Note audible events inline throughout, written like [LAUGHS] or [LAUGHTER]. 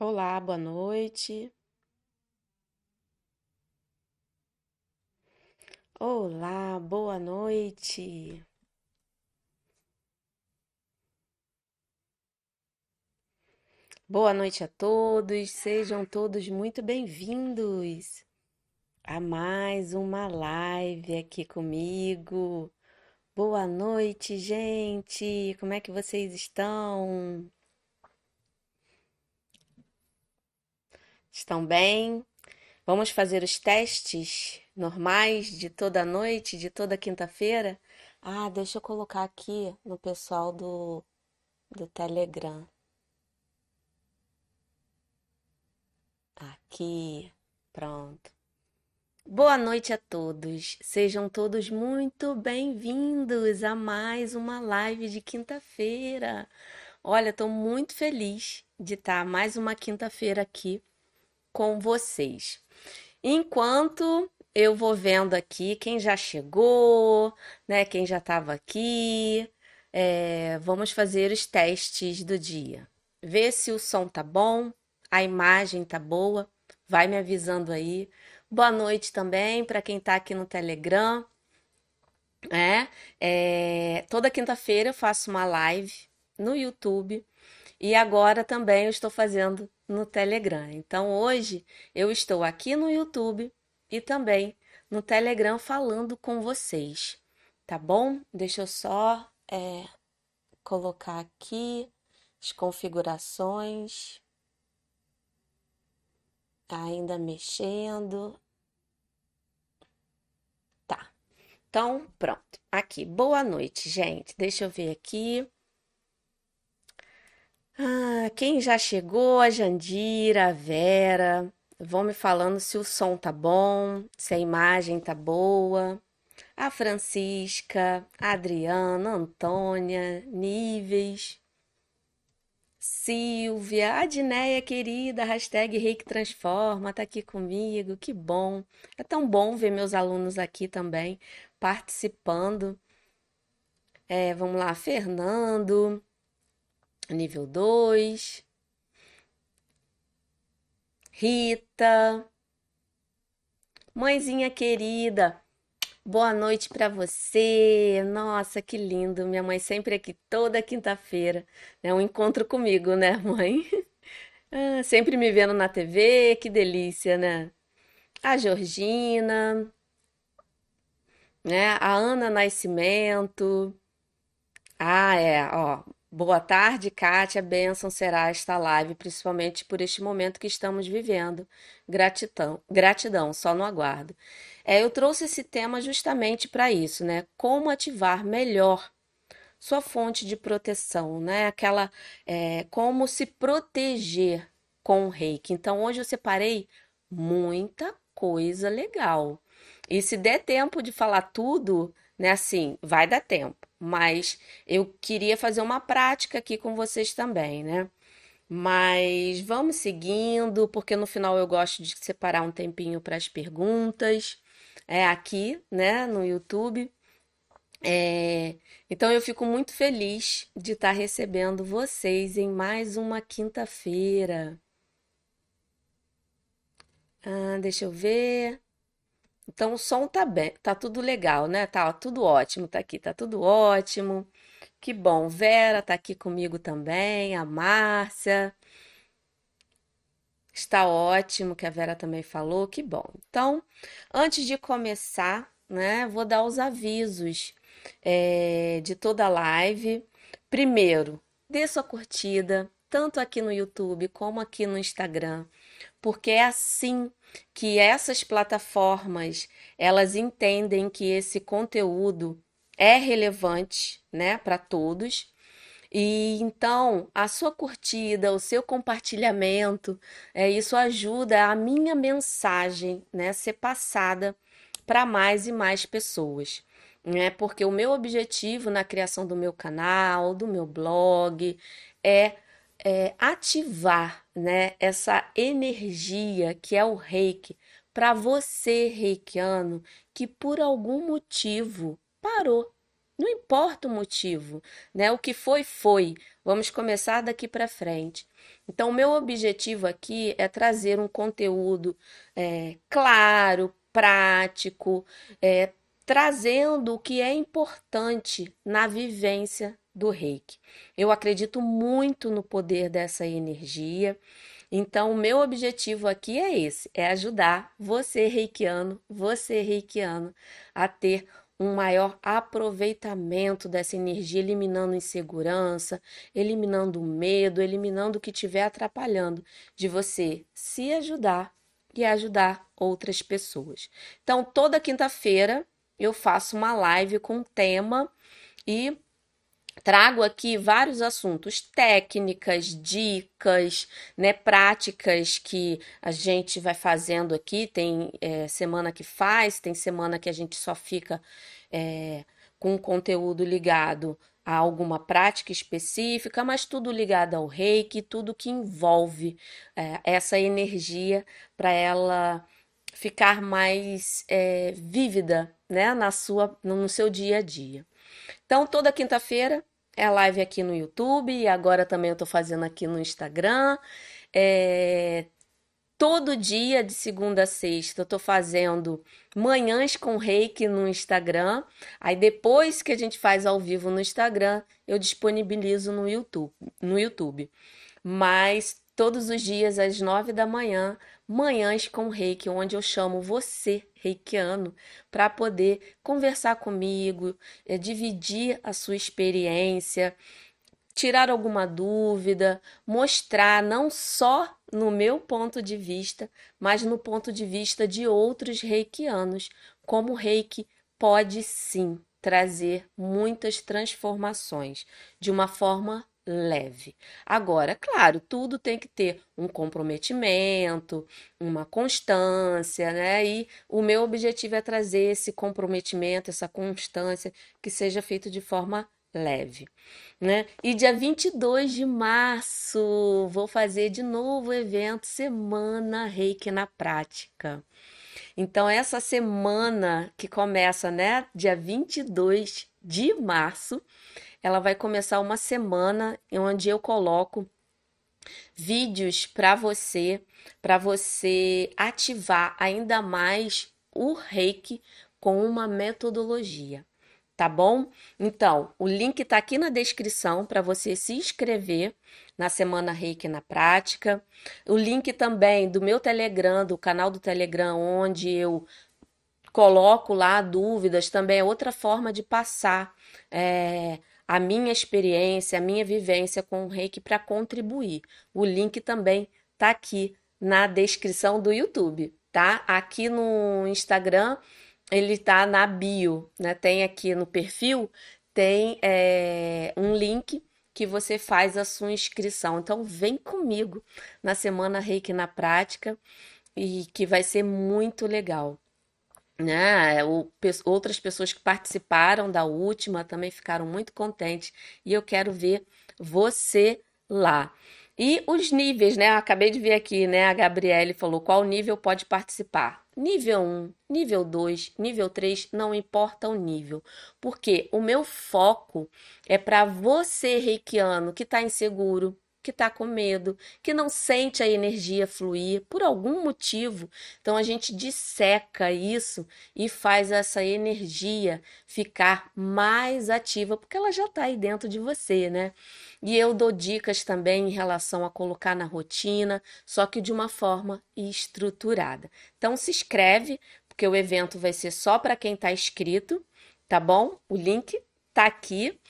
Olá, boa noite. Olá, boa noite. Boa noite a todos. Sejam todos muito bem-vindos a mais uma live aqui comigo. Boa noite, gente. Como é que vocês estão? Estão bem? Vamos fazer os testes normais de toda noite, de toda quinta-feira? Ah, deixa eu colocar aqui no pessoal do, do Telegram. Aqui, pronto. Boa noite a todos. Sejam todos muito bem-vindos a mais uma live de quinta-feira. Olha, estou muito feliz de estar mais uma quinta-feira aqui com vocês. Enquanto eu vou vendo aqui quem já chegou, né? Quem já estava aqui. É, vamos fazer os testes do dia. Ver se o som tá bom, a imagem tá boa. Vai me avisando aí. Boa noite também para quem está aqui no Telegram. É, é, toda quinta-feira eu faço uma live no YouTube e agora também eu estou fazendo no Telegram. Então hoje eu estou aqui no YouTube e também no Telegram falando com vocês, tá bom? Deixa eu só é, colocar aqui as configurações. Ainda mexendo. Tá. Então, pronto. Aqui. Boa noite, gente. Deixa eu ver aqui. Ah, quem já chegou? A Jandira, a Vera. Vão me falando se o som tá bom, se a imagem tá boa. A Francisca, a Adriana, a Antônia, Níveis, Silvia, a Dinéia querida, hashtag Reiki Transforma, tá aqui comigo, que bom. É tão bom ver meus alunos aqui também participando. É, vamos lá, Fernando, nível 2. Rita, mãezinha querida, boa noite para você. Nossa, que lindo. Minha mãe sempre aqui toda quinta-feira. É um encontro comigo, né, mãe? [LAUGHS] Ah, sempre me vendo na TV, que delícia, né? A Georgina, né? A Ana Nascimento. Ah, é, ó, Boa tarde, Kátia. Bênção será esta live, principalmente por este momento que estamos vivendo. Gratidão, gratidão, só no aguardo. É, eu trouxe esse tema justamente para isso, né? Como ativar melhor sua fonte de proteção, né? Aquela, é, como se proteger com o reiki. Então, hoje eu separei muita coisa legal. E se der tempo de falar tudo, né? Assim, vai dar tempo, mas eu queria fazer uma prática aqui com vocês também, né? Mas vamos seguindo, porque no final eu gosto de separar um tempinho para as perguntas, é aqui, né, no YouTube. É, então eu fico muito feliz de estar recebendo vocês em mais uma quinta-feira. Ah, deixa eu ver. Então o som tá bem, tá tudo legal, né? Tá ó, tudo ótimo, tá aqui, tá tudo ótimo. Que bom. Vera tá aqui comigo também, a Márcia. Está ótimo, que a Vera também falou, que bom. Então, antes de começar, né, vou dar os avisos é, de toda a live. Primeiro, dê sua curtida, tanto aqui no YouTube como aqui no Instagram, porque é assim que essas plataformas elas entendem que esse conteúdo é relevante, né, para todos. E então a sua curtida, o seu compartilhamento, é, isso ajuda a minha mensagem, né, ser passada para mais e mais pessoas. Né? Porque o meu objetivo na criação do meu canal, do meu blog, é é, ativar né, essa energia que é o reiki para você, reikiano, que por algum motivo parou, Não importa o motivo, né? O que foi, foi. Vamos começar daqui para frente. Então, meu objetivo aqui é trazer um conteúdo é, claro, prático, é, trazendo o que é importante na vivência do reiki. Eu acredito muito no poder dessa energia. Então, o meu objetivo aqui é esse: é ajudar você, reikiano, você, reikiano, a ter um maior aproveitamento dessa energia, eliminando insegurança, eliminando medo, eliminando o que estiver atrapalhando de você se ajudar e ajudar outras pessoas. Então, toda quinta-feira eu faço uma live com tema e trago aqui vários assuntos, técnicas, dicas, né, práticas que a gente vai fazendo aqui. Tem é, semana que faz, tem semana que a gente só fica é, com conteúdo ligado a alguma prática específica, mas tudo ligado ao reiki, tudo que envolve é, essa energia para ela ficar mais vívida né, na sua, no seu dia a dia. Então, toda quinta-feira é live aqui no YouTube e agora também eu estou fazendo aqui no Instagram. É, todo dia, de segunda a sexta, eu estou fazendo manhãs com reiki no Instagram. Aí depois que a gente faz ao vivo no Instagram, eu disponibilizo no YouTube. No YouTube. Mas todos os dias às nove da manhã, manhãs com reiki, onde eu chamo você reikiano para poder conversar comigo, é, dividir a sua experiência, tirar alguma dúvida, mostrar não só no meu ponto de vista, mas no ponto de vista de outros reikianos, como o reiki pode sim trazer muitas transformações de uma forma leve. Agora, claro, tudo tem que ter um comprometimento, uma constância, né? E o meu objetivo é trazer esse comprometimento, essa constância que seja feito de forma leve, né? E dia 22 de março vou fazer de novo o evento Semana Reiki na Prática. Então essa semana que começa, né, dia 22 de março, ela vai começar uma semana onde eu coloco vídeos para você, para você ativar ainda mais o Reiki com uma metodologia, tá bom? Então, o link está aqui na descrição para você se inscrever na Semana Reiki na Prática. O link também do meu Telegram, do canal do Telegram, onde eu coloco lá dúvidas, também é outra forma de passar é, a minha experiência, a minha vivência com o reiki para contribuir. O link também tá aqui na descrição do YouTube, tá? Aqui no Instagram ele tá na bio, né? Tem aqui no perfil tem é, um link que você faz a sua inscrição. Então vem comigo na semana Reiki na prática e que vai ser muito legal né? O, outras pessoas que participaram da última também ficaram muito contentes e eu quero ver você lá. E os níveis, né? Eu acabei de ver aqui, né? A Gabriele falou qual nível pode participar. Nível 1, nível 2, nível 3, não importa o nível, porque o meu foco é para você, reikiano, que está inseguro, que está com medo, que não sente a energia fluir por algum motivo. Então a gente disseca isso e faz essa energia ficar mais ativa, porque ela já está aí dentro de você, né? E eu dou dicas também em relação a colocar na rotina, só que de uma forma estruturada. Então se inscreve, porque o evento vai ser só para quem está inscrito, tá bom? O link tá aqui.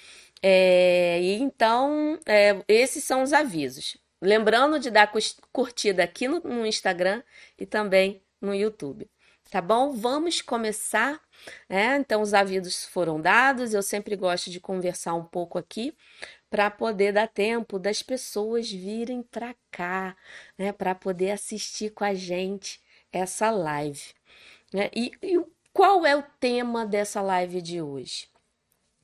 É, então, é, esses são os avisos. Lembrando de dar curtida aqui no, no Instagram e também no YouTube. Tá bom? Vamos começar. Né? Então, os avisos foram dados. Eu sempre gosto de conversar um pouco aqui para poder dar tempo das pessoas virem para cá, né? Para poder assistir com a gente essa live. Né? E, e qual é o tema dessa live de hoje?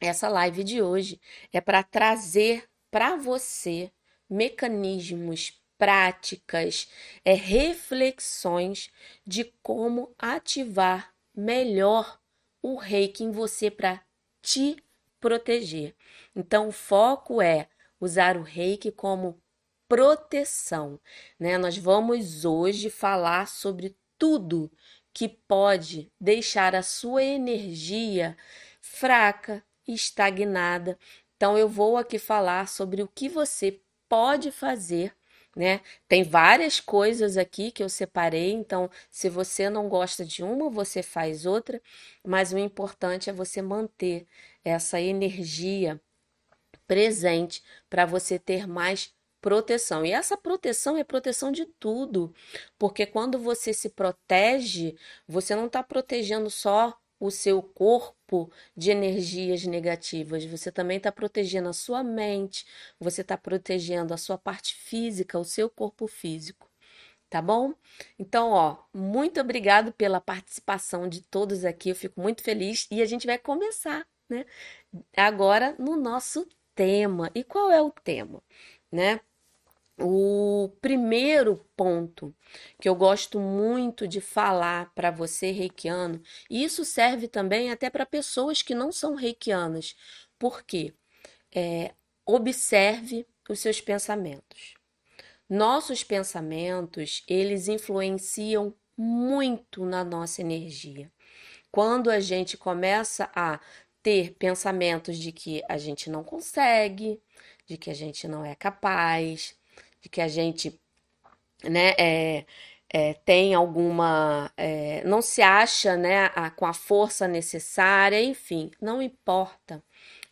Essa live de hoje é para trazer para você mecanismos, práticas, é, reflexões de como ativar melhor o reiki em você para te proteger. Então, o foco é usar o reiki como proteção, né? Nós vamos hoje falar sobre tudo que pode deixar a sua energia fraca, estagnada. Então, eu vou aqui falar sobre o que você pode fazer né? Tem várias coisas aqui que eu separei, então se você não gosta de uma, você faz outra, mas o importante é você manter essa energia presente para você ter mais proteção. E essa proteção é proteção de tudo, porque quando você se protege, você não está protegendo só o seu corpo de energias negativas, você também está protegendo a sua mente, você está protegendo a sua parte física, o seu corpo físico. Tá bom? Então, ó, muito obrigado pela participação de todos aqui. Eu fico muito feliz e a gente vai começar, né? Agora no nosso tema. E qual é o tema, né? O primeiro ponto que eu gosto muito de falar para você, reikiano, e isso serve também até para pessoas que não são reikianas, porque é, observe os seus pensamentos. Nossos pensamentos, eles influenciam muito na nossa energia. Quando a gente começa a ter pensamentos de que a gente não consegue, de que a gente não é capaz, de que a gente né, é, é, tem alguma. É, não se acha né, a, com a força necessária, enfim, não importa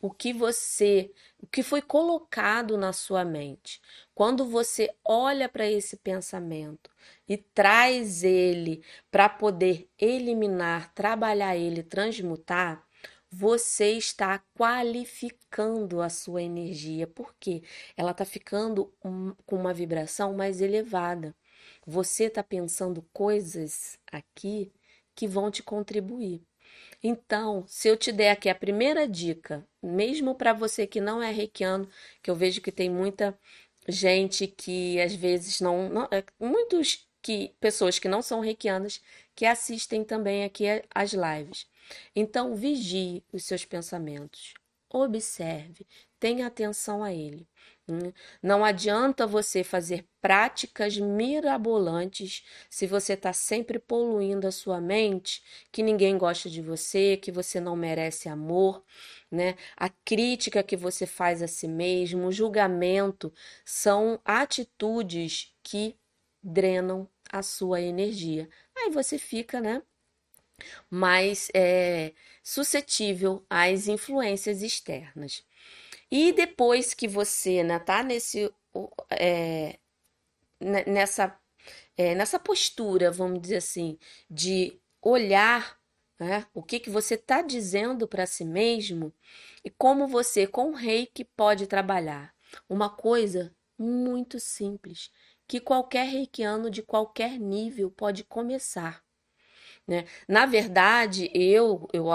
o que você. O que foi colocado na sua mente. Quando você olha para esse pensamento e traz ele para poder eliminar, trabalhar ele, transmutar, você está qualificando a sua energia, porque ela está ficando um, com uma vibração mais elevada. Você está pensando coisas aqui que vão te contribuir. Então, se eu te der aqui a primeira dica, mesmo para você que não é reikiano, que eu vejo que tem muita gente que às vezes não, não é, muitos que pessoas que não são reikianas que assistem também aqui as lives. Então, vigie os seus pensamentos, observe, tenha atenção a ele. Hum? Não adianta você fazer práticas mirabolantes se você está sempre poluindo a sua mente, que ninguém gosta de você, que você não merece amor, né? A crítica que você faz a si mesmo, o julgamento, são atitudes que drenam a sua energia. Aí você fica, né? Mais é, suscetível às influências externas. E depois que você né, tá nesse, é, nessa, é, nessa postura, vamos dizer assim, de olhar né, o que, que você está dizendo para si mesmo e como você, com o reiki, pode trabalhar. Uma coisa muito simples, que qualquer reikiano de qualquer nível pode começar. Né? Na verdade, eu, eu,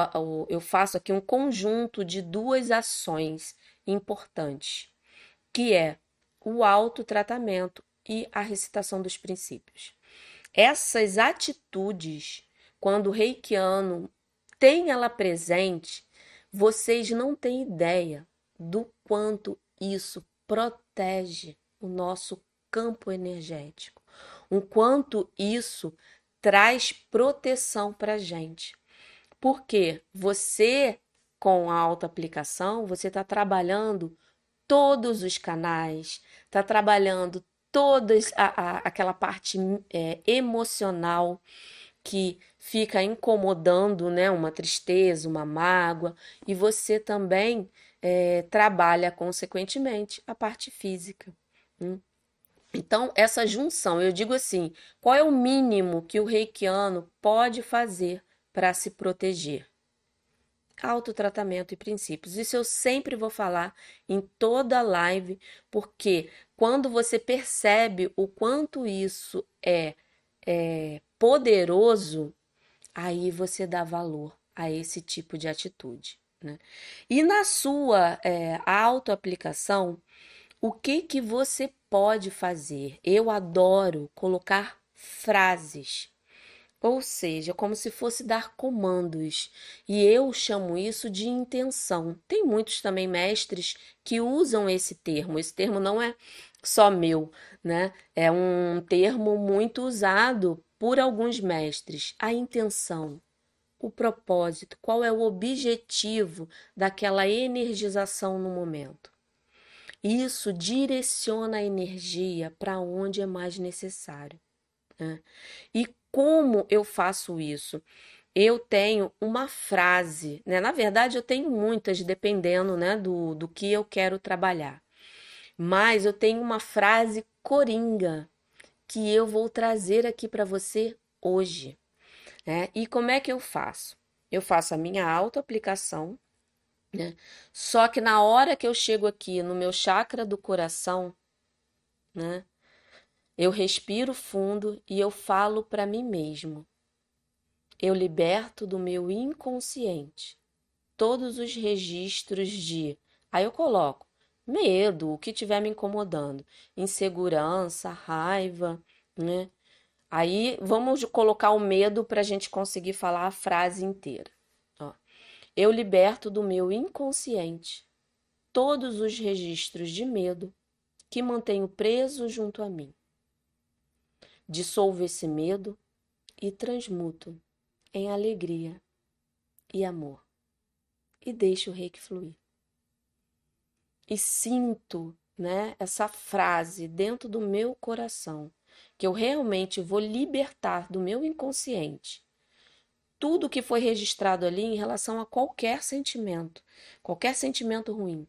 eu faço aqui um conjunto de duas ações importantes, que é o autotratamento e a recitação dos princípios. Essas atitudes, quando o reikiano tem ela presente, vocês não têm ideia do quanto isso protege o nosso campo energético, o quanto isso traz proteção para gente. Porque você, com a auto-aplicação, você está trabalhando todos os canais, está trabalhando toda aquela parte é, emocional que fica incomodando, né? Uma tristeza, uma mágoa, e você também é, trabalha, consequentemente, a parte física. Hum? Então, essa junção, eu digo assim: qual é o mínimo que o reikiano pode fazer para se proteger? Autotratamento e princípios. Isso eu sempre vou falar em toda live, porque quando você percebe o quanto isso é, é poderoso, aí você dá valor a esse tipo de atitude. Né? E na sua é, autoaplicação, o que que você pode fazer? Eu adoro colocar frases. Ou seja, como se fosse dar comandos. E eu chamo isso de intenção. Tem muitos também mestres que usam esse termo. Esse termo não é só meu, né? É um termo muito usado por alguns mestres. A intenção, o propósito, qual é o objetivo daquela energização no momento. Isso direciona a energia para onde é mais necessário. Né? E como eu faço isso? Eu tenho uma frase, né? Na verdade, eu tenho muitas, dependendo né, do, do que eu quero trabalhar. Mas eu tenho uma frase coringa que eu vou trazer aqui para você hoje. Né? E como é que eu faço? Eu faço a minha autoaplicação, né? Só que na hora que eu chego aqui no meu chakra do coração, né? Eu respiro fundo e eu falo para mim mesmo. Eu liberto do meu inconsciente todos os registros de. Aí eu coloco medo, o que estiver me incomodando, insegurança, raiva, né? Aí vamos colocar o medo para a gente conseguir falar a frase inteira. Eu liberto do meu inconsciente todos os registros de medo que mantenho preso junto a mim. Dissolvo esse medo e transmuto em alegria e amor. E deixo o reiki fluir. E sinto né, essa frase dentro do meu coração, que eu realmente vou libertar do meu inconsciente tudo que foi registrado ali em relação a qualquer sentimento, qualquer sentimento ruim.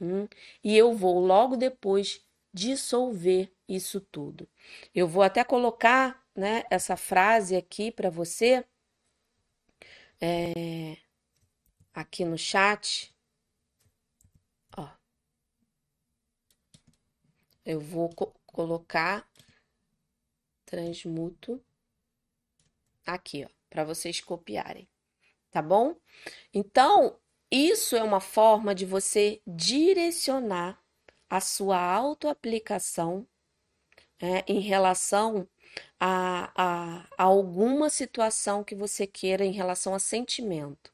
Hum? E eu vou logo depois dissolver isso tudo. Eu vou até colocar né, essa frase aqui para você é, aqui no chat. Ó. Eu vou co colocar transmuto aqui, ó, para vocês copiarem, tá bom? Então, isso é uma forma de você direcionar a sua autoaplicação é, em relação a, a, a alguma situação que você queira em relação a sentimento.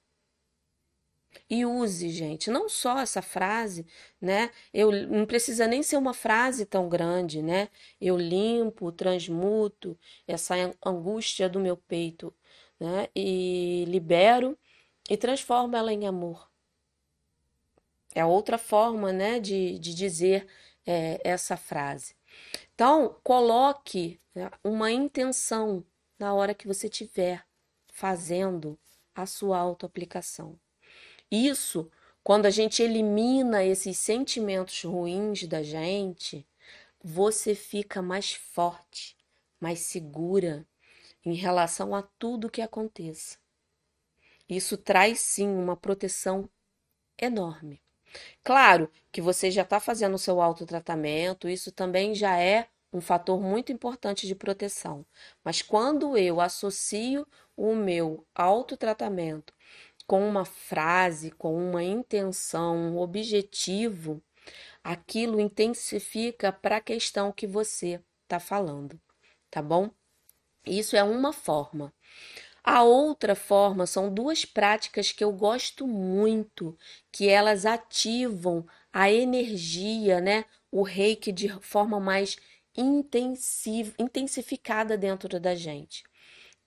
E use, gente, não só essa frase, né? Eu não precisa nem ser uma frase tão grande, né? Eu limpo, transmuto essa angústia do meu peito, né? E libero e transformo ela em amor. É outra forma, né, de, de dizer é, essa frase. Então, coloque né, uma intenção na hora que você estiver fazendo a sua autoaplicação. Isso, quando a gente elimina esses sentimentos ruins da gente, você fica mais forte, mais segura em relação a tudo que aconteça. Isso traz sim uma proteção enorme. Claro que você já está fazendo o seu autotratamento, isso também já é um fator muito importante de proteção. Mas quando eu associo o meu autotratamento com uma frase, com uma intenção, um objetivo, aquilo intensifica para a questão que você está falando, tá bom? Isso é uma forma. A outra forma são duas práticas que eu gosto muito, que elas ativam a energia, né? O reiki de forma mais intensiva, intensificada dentro da gente.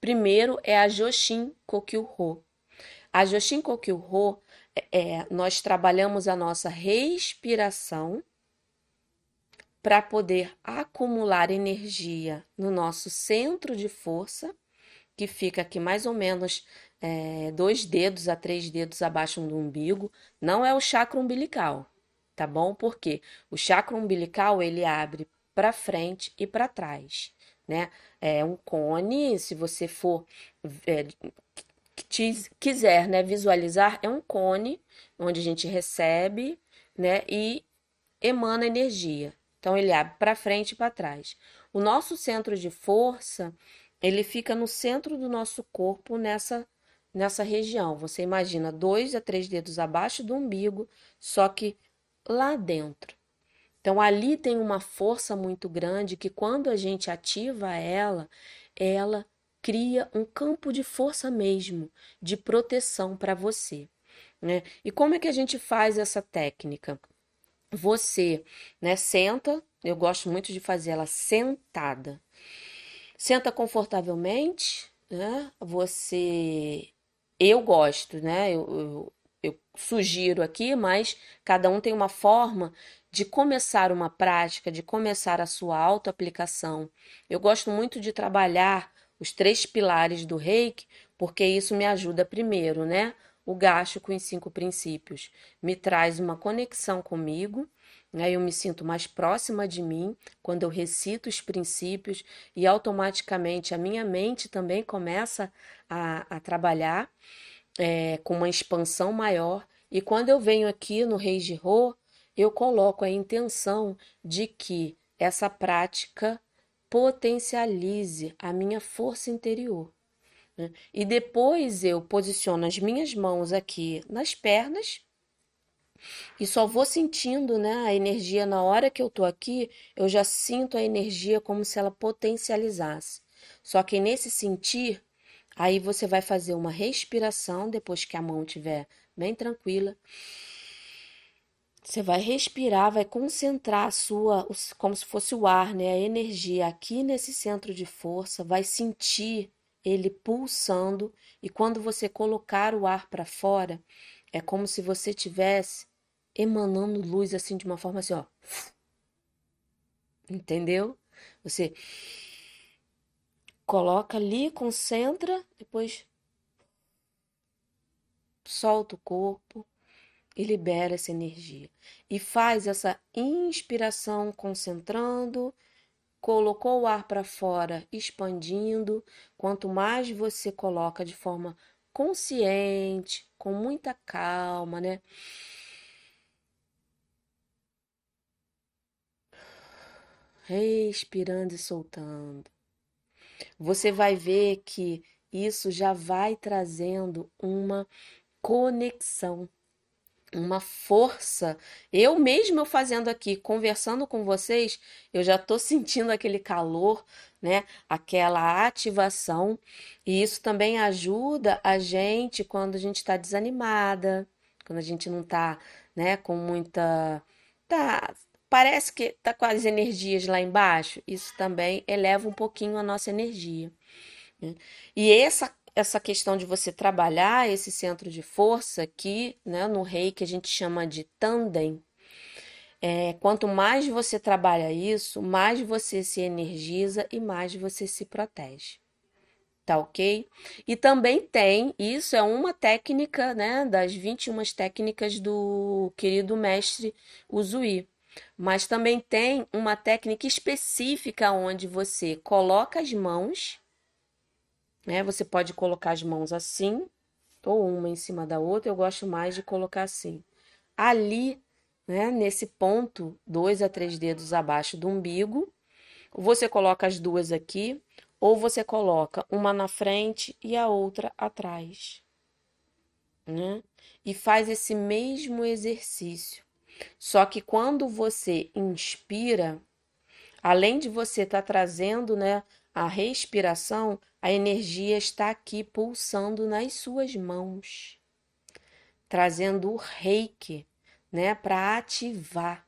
Primeiro é a Joshin Kokyu-ho. A Joshin Kokyu-ho, é, nós trabalhamos a nossa respiração para poder acumular energia no nosso centro de força que fica aqui mais ou menos é, dois dedos a três dedos abaixo do umbigo, não é o chakra umbilical, tá bom? Porque o chakra umbilical ele abre para frente e para trás, né? É um cone, se você for é, quiser, né, visualizar, é um cone onde a gente recebe, né, e emana energia. Então ele abre para frente e para trás. O nosso centro de força ele fica no centro do nosso corpo nessa nessa região. Você imagina dois a três dedos abaixo do umbigo, só que lá dentro. Então ali tem uma força muito grande que quando a gente ativa ela, ela cria um campo de força mesmo, de proteção para você. Né? E como é que a gente faz essa técnica? Você, né, senta, eu gosto muito de fazer ela sentada. Senta confortavelmente, né? Você, eu gosto, né? Eu, eu, eu sugiro aqui, mas cada um tem uma forma de começar uma prática, de começar a sua autoaplicação. Eu gosto muito de trabalhar os três pilares do reiki, porque isso me ajuda primeiro, né? O gasto com os cinco princípios me traz uma conexão comigo, né? Eu me sinto mais próxima de mim quando eu recito os princípios e automaticamente a minha mente também começa a, a trabalhar é, com uma expansão maior. E quando eu venho aqui no Reis de Rô, eu coloco a intenção de que essa prática potencialize a minha força interior. Né? E depois eu posiciono as minhas mãos aqui nas pernas e só vou sentindo né, a energia na hora que eu tô aqui, eu já sinto a energia como se ela potencializasse. Só que nesse sentir, aí você vai fazer uma respiração depois que a mão estiver bem tranquila. Você vai respirar, vai concentrar a sua, como se fosse o ar, né? A energia aqui nesse centro de força, vai sentir ele pulsando e quando você colocar o ar para fora, é como se você tivesse emanando luz assim de uma forma assim, ó. Entendeu? Você coloca ali, concentra, depois solta o corpo e libera essa energia. E faz essa inspiração concentrando, colocou o ar para fora, expandindo. Quanto mais você coloca de forma consciente, com muita calma, né? Respirando e soltando. Você vai ver que isso já vai trazendo uma conexão uma força. Eu mesmo eu fazendo aqui, conversando com vocês, eu já estou [LAUGHS] sentindo aquele calor, né? Aquela ativação. E isso também ajuda a gente quando a gente está desanimada, quando a gente não está, né, com muita. Tá, parece que tá com as energias lá embaixo. Isso também eleva um pouquinho a nossa energia. Né? E essa essa questão de você trabalhar esse centro de força aqui, né, no rei que a gente chama de tandem. É, quanto mais você trabalha isso, mais você se energiza e mais você se protege. Tá ok? E também tem, isso é uma técnica, né, das 21 técnicas do querido mestre Uzui. Mas também tem uma técnica específica onde você coloca as mãos né? Você pode colocar as mãos assim, ou uma em cima da outra, eu gosto mais de colocar assim. Ali, né, nesse ponto, dois a três dedos abaixo do umbigo, você coloca as duas aqui, ou você coloca uma na frente e a outra atrás. Né? E faz esse mesmo exercício. Só que quando você inspira, além de você estar tá trazendo né, a respiração, a energia está aqui pulsando nas suas mãos, trazendo o reiki, né, para ativar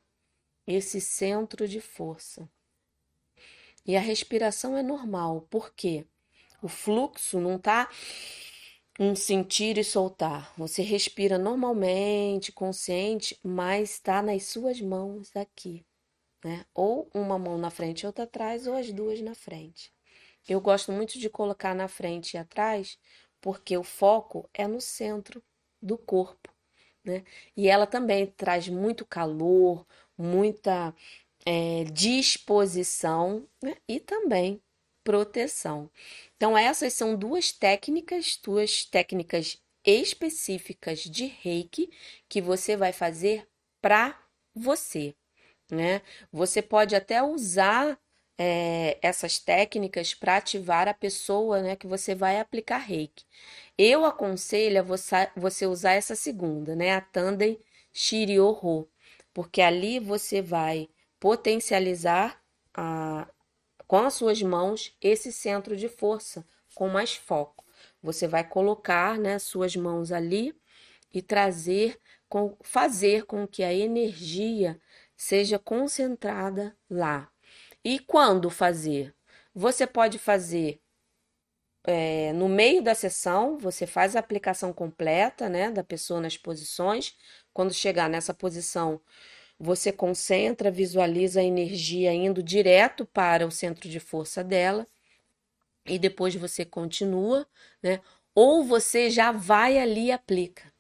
esse centro de força. E a respiração é normal, porque o fluxo não está um sentir e soltar. Você respira normalmente, consciente, mas está nas suas mãos aqui, né? Ou uma mão na frente outra atrás, ou as duas na frente. Eu gosto muito de colocar na frente e atrás, porque o foco é no centro do corpo, né? E ela também traz muito calor, muita é, disposição né? e também proteção. Então, essas são duas técnicas, duas técnicas específicas de reiki que você vai fazer para você, né? Você pode até usar é, essas técnicas para ativar a pessoa né, que você vai aplicar reiki. Eu aconselho a você, você usar essa segunda, né, a Tandem Shiryoho, porque ali você vai potencializar a, com as suas mãos esse centro de força com mais foco. Você vai colocar, né, suas mãos ali e trazer, com, fazer com que a energia seja concentrada lá. E quando fazer? Você pode fazer é, no meio da sessão, você faz a aplicação completa, né, da pessoa nas posições. Quando chegar nessa posição, você concentra, visualiza a energia indo direto para o centro de força dela e depois você continua, né? Ou você já vai ali e aplica.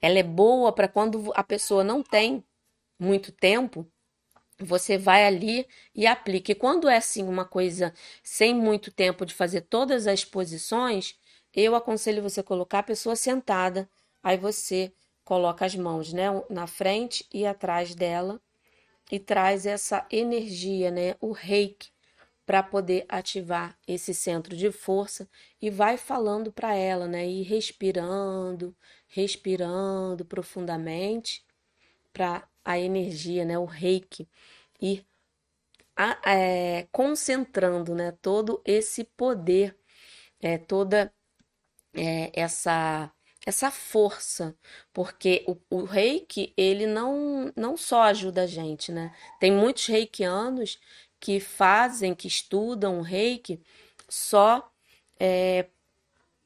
Ela é boa para quando a pessoa não tem muito tempo, você vai ali e aplica. E quando é assim uma coisa sem muito tempo de fazer todas as posições, eu aconselho você colocar a pessoa sentada, aí você coloca as mãos, né, na frente e atrás dela e traz essa energia, né, o reiki para poder ativar esse centro de força e vai falando para ela, né, e respirando, respirando profundamente para a energia, né, o reiki ir é, concentrando, né, todo esse poder, é, toda é, essa essa força, porque o, o reiki, ele não, não só ajuda a gente, né? Tem muitos reikianos que fazem, que estudam o reiki só é,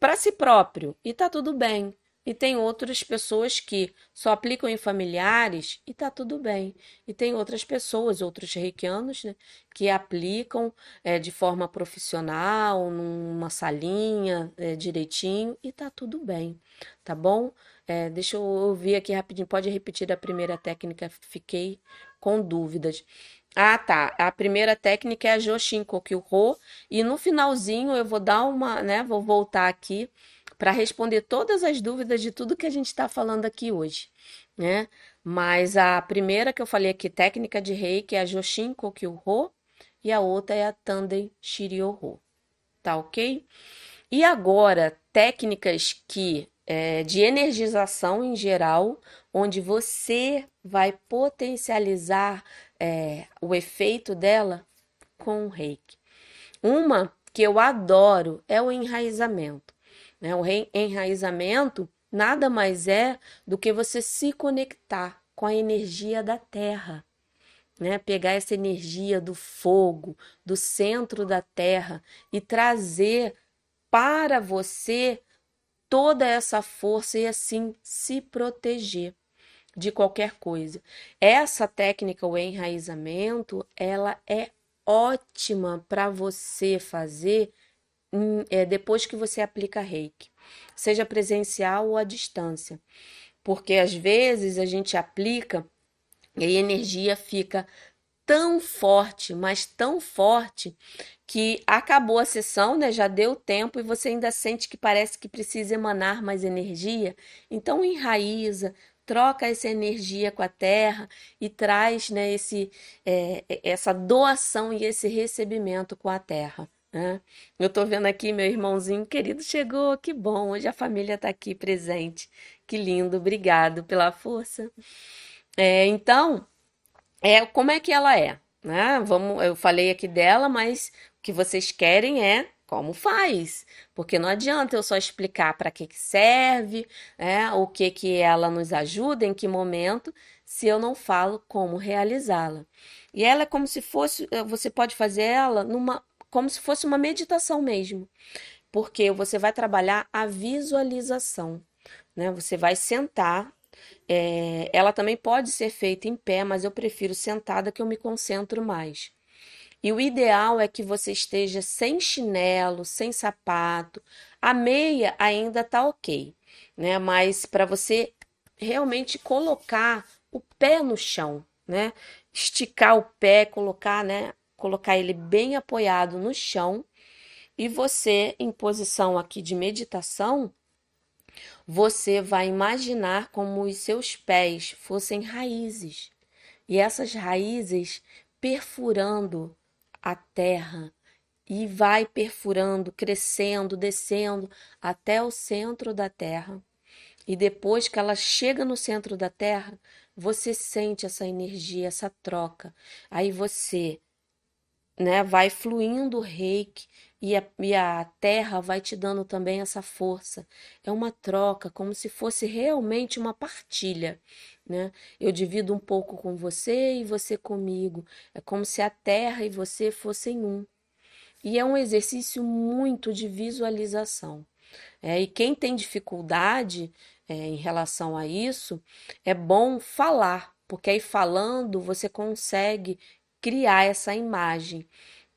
para si próprio, e tá tudo bem. E tem outras pessoas que só aplicam em familiares e tá tudo bem. E tem outras pessoas, outros reikianos, né, que aplicam é, de forma profissional, numa salinha, é, direitinho, e tá tudo bem, tá bom? É, deixa eu ouvir aqui rapidinho. Pode repetir a primeira técnica, fiquei com dúvidas. Ah, tá. A primeira técnica é a Joshin Kokyuho. E no finalzinho eu vou dar uma, né? Vou voltar aqui para responder todas as dúvidas de tudo que a gente está falando aqui hoje, né? Mas a primeira que eu falei aqui, técnica de reiki, é a Joshin Kokyuho e a outra é a Tanden Shiryoho, tá ok? E agora, técnicas que é, de energização em geral, onde você vai potencializar é, o efeito dela com o reiki. Uma que eu adoro é o enraizamento. Né? O enraizamento nada mais é do que você se conectar com a energia da terra. Né? Pegar essa energia do fogo, do centro da terra e trazer para você toda essa força e assim se proteger de qualquer coisa. Essa técnica, o enraizamento, ela é ótima para você fazer é, depois que você aplica reiki, seja presencial ou à distância. Porque às vezes a gente aplica e a energia fica tão forte, mas tão forte, que acabou a sessão, né? Já deu tempo e você ainda sente que parece que precisa emanar mais energia. Então enraiza, troca essa energia com a terra e traz né, esse, é, essa doação e esse recebimento com a terra. Eu estou vendo aqui meu irmãozinho querido chegou, que bom, hoje a família está aqui presente, que lindo, obrigado pela força. É, então, é como é que ela é, né? Vamos, eu falei aqui dela, mas o que vocês querem é como faz, porque não adianta eu só explicar para que, que serve, né? o que que ela nos ajuda, em que momento, se eu não falo como realizá-la. E ela é como se fosse, você pode fazer ela numa como se fosse uma meditação mesmo, porque você vai trabalhar a visualização, né? Você vai sentar. É, ela também pode ser feita em pé, mas eu prefiro sentada que eu me concentro mais. E o ideal é que você esteja sem chinelo, sem sapato. A meia ainda tá ok, né? Mas para você realmente colocar o pé no chão, né? Esticar o pé, colocar, né? Colocar ele bem apoiado no chão e você, em posição aqui de meditação, você vai imaginar como os seus pés fossem raízes e essas raízes perfurando a terra e vai perfurando, crescendo, descendo até o centro da terra. E depois que ela chega no centro da terra, você sente essa energia, essa troca. Aí você né, vai fluindo o reiki e a, e a terra vai te dando também essa força. É uma troca, como se fosse realmente uma partilha, né? Eu divido um pouco com você e você comigo. É como se a terra e você fossem um. E é um exercício muito de visualização. É, e quem tem dificuldade é, em relação a isso, é bom falar, porque aí falando você consegue criar essa imagem.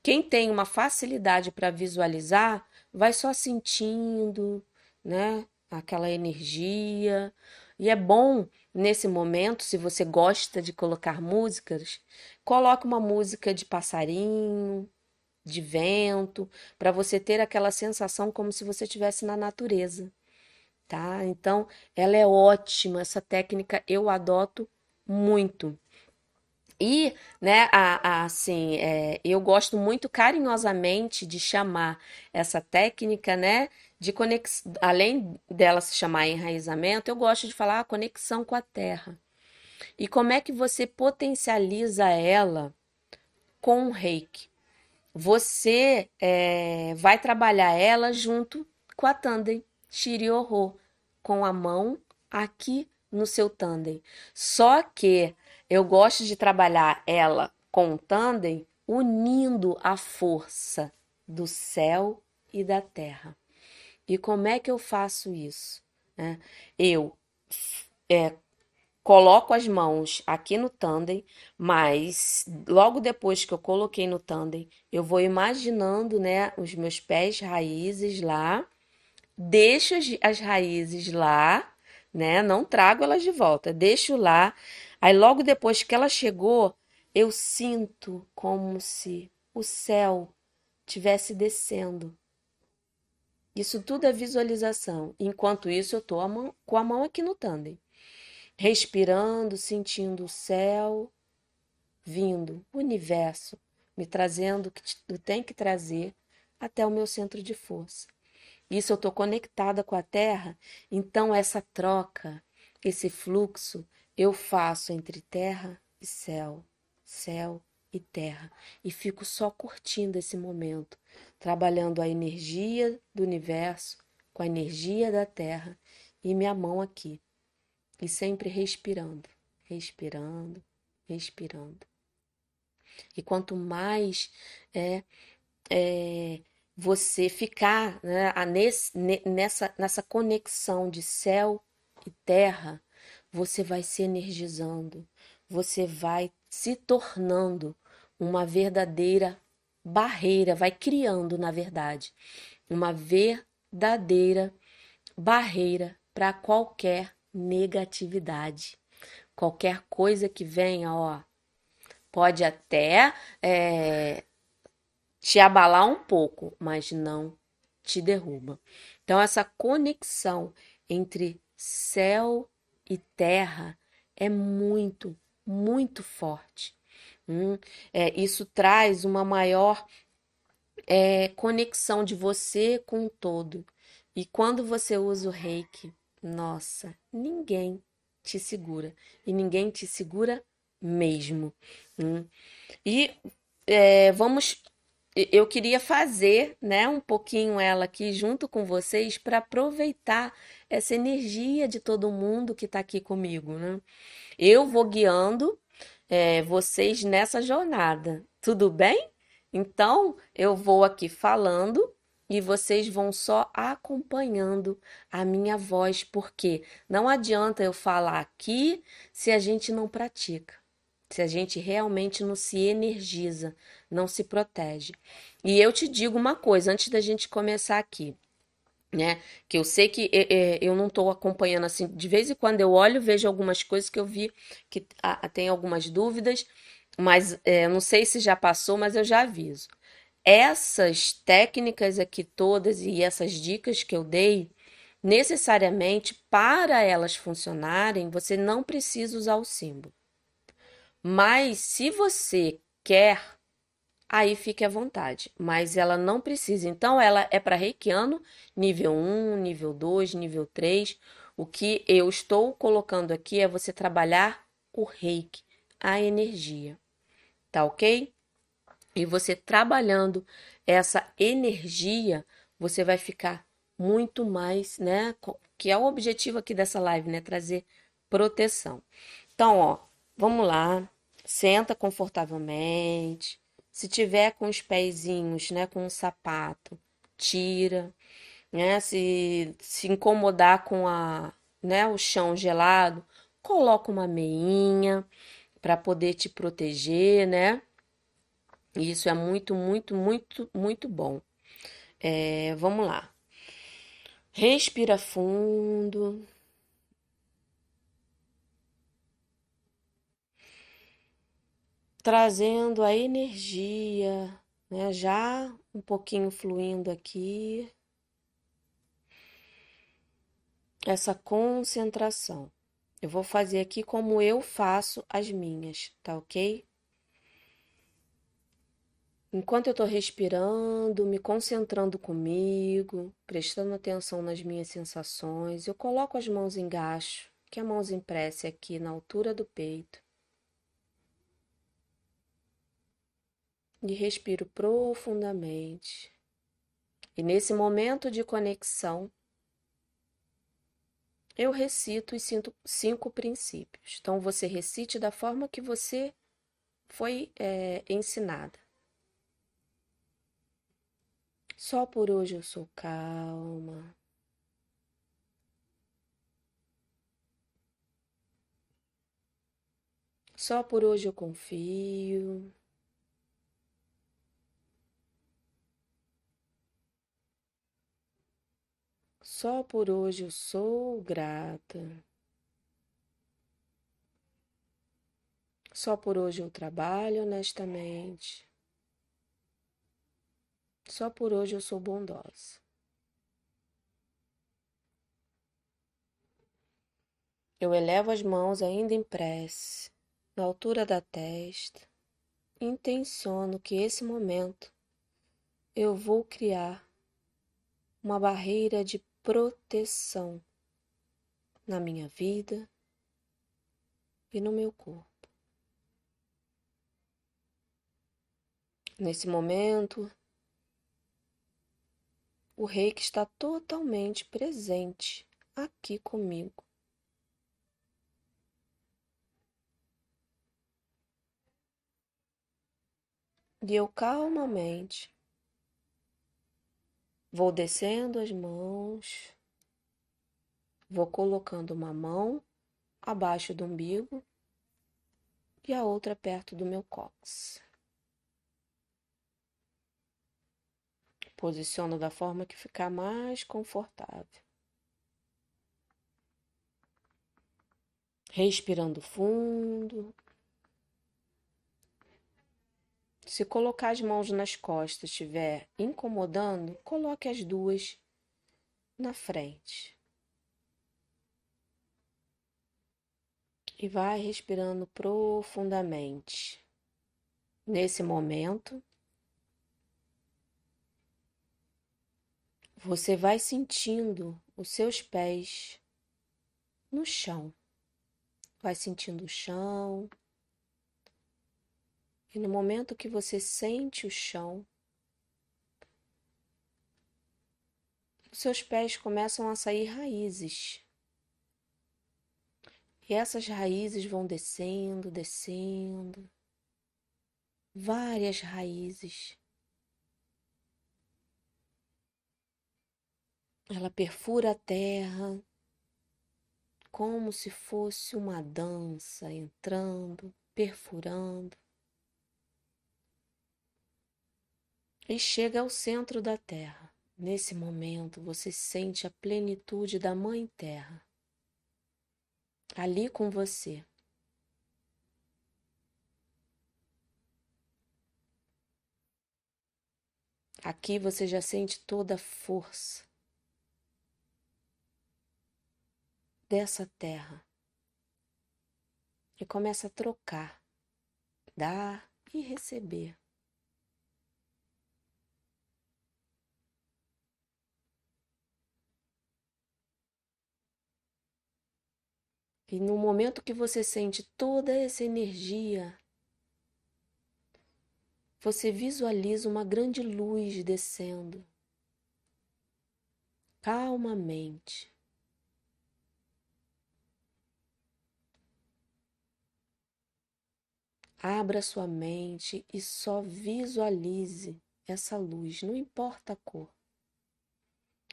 Quem tem uma facilidade para visualizar, vai só sentindo, né, aquela energia. E é bom nesse momento, se você gosta de colocar músicas, coloque uma música de passarinho, de vento, para você ter aquela sensação como se você estivesse na natureza, tá? Então, ela é ótima, essa técnica eu adoto muito. E, né, a, a, assim, é, eu gosto muito carinhosamente de chamar essa técnica, né, de conexão, além dela se chamar enraizamento, eu gosto de falar conexão com a terra. E como é que você potencializa ela com o reiki? Você é, vai trabalhar ela junto com a tandem Shiryoho, com a mão aqui no seu tandem. Só que eu gosto de trabalhar ela com o tandem unindo a força do céu e da terra. E como é que eu faço isso? É, eu é, coloco as mãos aqui no tandem, mas logo depois que eu coloquei no tandem, eu vou imaginando né, os meus pés raízes lá, deixo as, raízes lá, né? Não trago elas de volta, deixo lá Aí logo depois que ela chegou, eu sinto como se o céu tivesse descendo. Isso tudo é visualização. Enquanto isso, eu estou com a mão aqui no tandem, respirando, sentindo o céu vindo, o universo me trazendo o que tem que trazer até o meu centro de força. Isso eu estou conectada com a Terra, então essa troca, esse fluxo, eu faço entre terra e céu, céu e terra, e fico só curtindo esse momento, trabalhando a energia do universo com a energia da terra e minha mão aqui, e sempre respirando, respirando, respirando. E quanto mais é, é você ficar né, nesse, nessa, nessa conexão de céu e terra, você vai se energizando, você vai se tornando uma verdadeira barreira, vai criando, na verdade, uma verdadeira barreira para qualquer negatividade. Qualquer coisa que venha, ó, pode até é, te abalar um pouco, mas não te derruba. Então, essa conexão entre céu e terra é muito, muito forte. Hum, é, isso traz uma maior é, conexão de você com o todo. E quando você usa o reiki, nossa, ninguém te segura. E ninguém te segura mesmo. Hum. E é, vamos eu queria fazer, né, um pouquinho ela aqui junto com vocês para aproveitar essa energia de todo mundo que está aqui comigo, né? Eu vou guiando é, vocês nessa jornada, tudo bem? Então eu vou aqui falando e vocês vão só acompanhando a minha voz, porque não adianta eu falar aqui se a gente não pratica se a gente realmente não se energiza, não se protege. E eu te digo uma coisa antes da gente começar aqui. Né? Que eu sei que é, é, eu não estou acompanhando assim. De vez em quando eu olho, vejo algumas coisas que eu vi que ah, tem algumas dúvidas, mas é, não sei se já passou, mas eu já aviso. Essas técnicas aqui todas e essas dicas que eu dei, necessariamente para elas funcionarem, você não precisa usar o símbolo. Mas se você quer, aí fique à vontade. Mas ela não precisa. Então, ela é para reikiano, nível 1, nível 2, nível 3. O que eu estou colocando aqui é você trabalhar o reiki, a energia. Tá ok? E você trabalhando essa energia, você vai ficar muito mais, né? Que é o objetivo aqui dessa live, né? Trazer proteção. Então, ó, vamos lá. Senta confortavelmente. Se tiver com os pezinhos, né, com um sapato, tira, né? Se se incomodar com a, né, o chão gelado, coloca uma meinha para poder te proteger, né? Isso é muito, muito, muito, muito bom. É, vamos lá. Respira fundo. Trazendo a energia, né? Já um pouquinho fluindo aqui. Essa concentração. Eu vou fazer aqui como eu faço as minhas, tá ok? Enquanto eu estou respirando, me concentrando comigo, prestando atenção nas minhas sensações, eu coloco as mãos em gacho, que a mãozinha prece aqui na altura do peito. E respiro profundamente. E nesse momento de conexão, eu recito os cinco princípios. Então, você recite da forma que você foi é, ensinada. Só por hoje eu sou calma. Só por hoje eu confio. Só por hoje eu sou grata. Só por hoje eu trabalho honestamente. Só por hoje eu sou bondosa. Eu elevo as mãos ainda em prece, na altura da testa, intenciono que esse momento eu vou criar uma barreira de proteção na minha vida e no meu corpo. Nesse momento, o rei que está totalmente presente aqui comigo. E eu calmamente vou descendo as mãos, vou colocando uma mão abaixo do umbigo e a outra perto do meu cóccix. Posiciono da forma que ficar mais confortável. Respirando fundo. Se colocar as mãos nas costas estiver incomodando, coloque as duas na frente. E vai respirando profundamente. Nesse momento, Você vai sentindo os seus pés no chão. Vai sentindo o chão. E no momento que você sente o chão, seus pés começam a sair raízes. E essas raízes vão descendo, descendo. Várias raízes. Ela perfura a terra como se fosse uma dança entrando, perfurando. E chega ao centro da terra. Nesse momento você sente a plenitude da Mãe Terra ali com você. Aqui você já sente toda a força dessa terra e começa a trocar, dar e receber. E no momento que você sente toda essa energia, você visualiza uma grande luz descendo calmamente. Abra sua mente e só visualize essa luz, não importa a cor.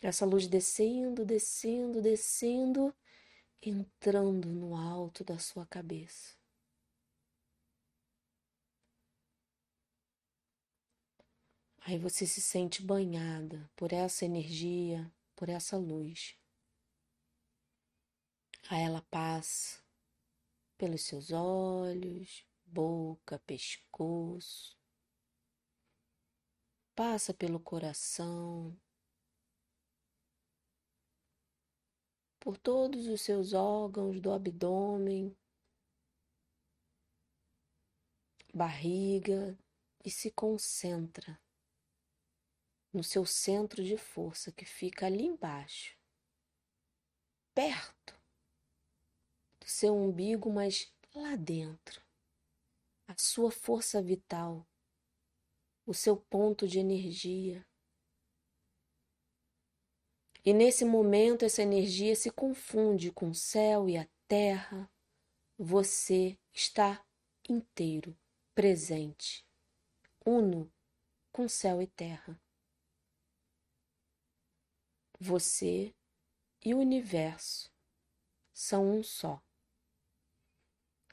Essa luz descendo, descendo, descendo, entrando no alto da sua cabeça. Aí você se sente banhada por essa energia, por essa luz. Aí ela passa pelos seus olhos, boca, pescoço, passa pelo coração, por todos os seus órgãos do abdômen, barriga e se concentra no seu centro de força que fica ali embaixo, perto do seu umbigo, mas lá dentro a sua força vital, o seu ponto de energia. E nesse momento, essa energia se confunde com o céu e a terra. Você está inteiro, presente, uno com céu e terra. Você e o universo são um só.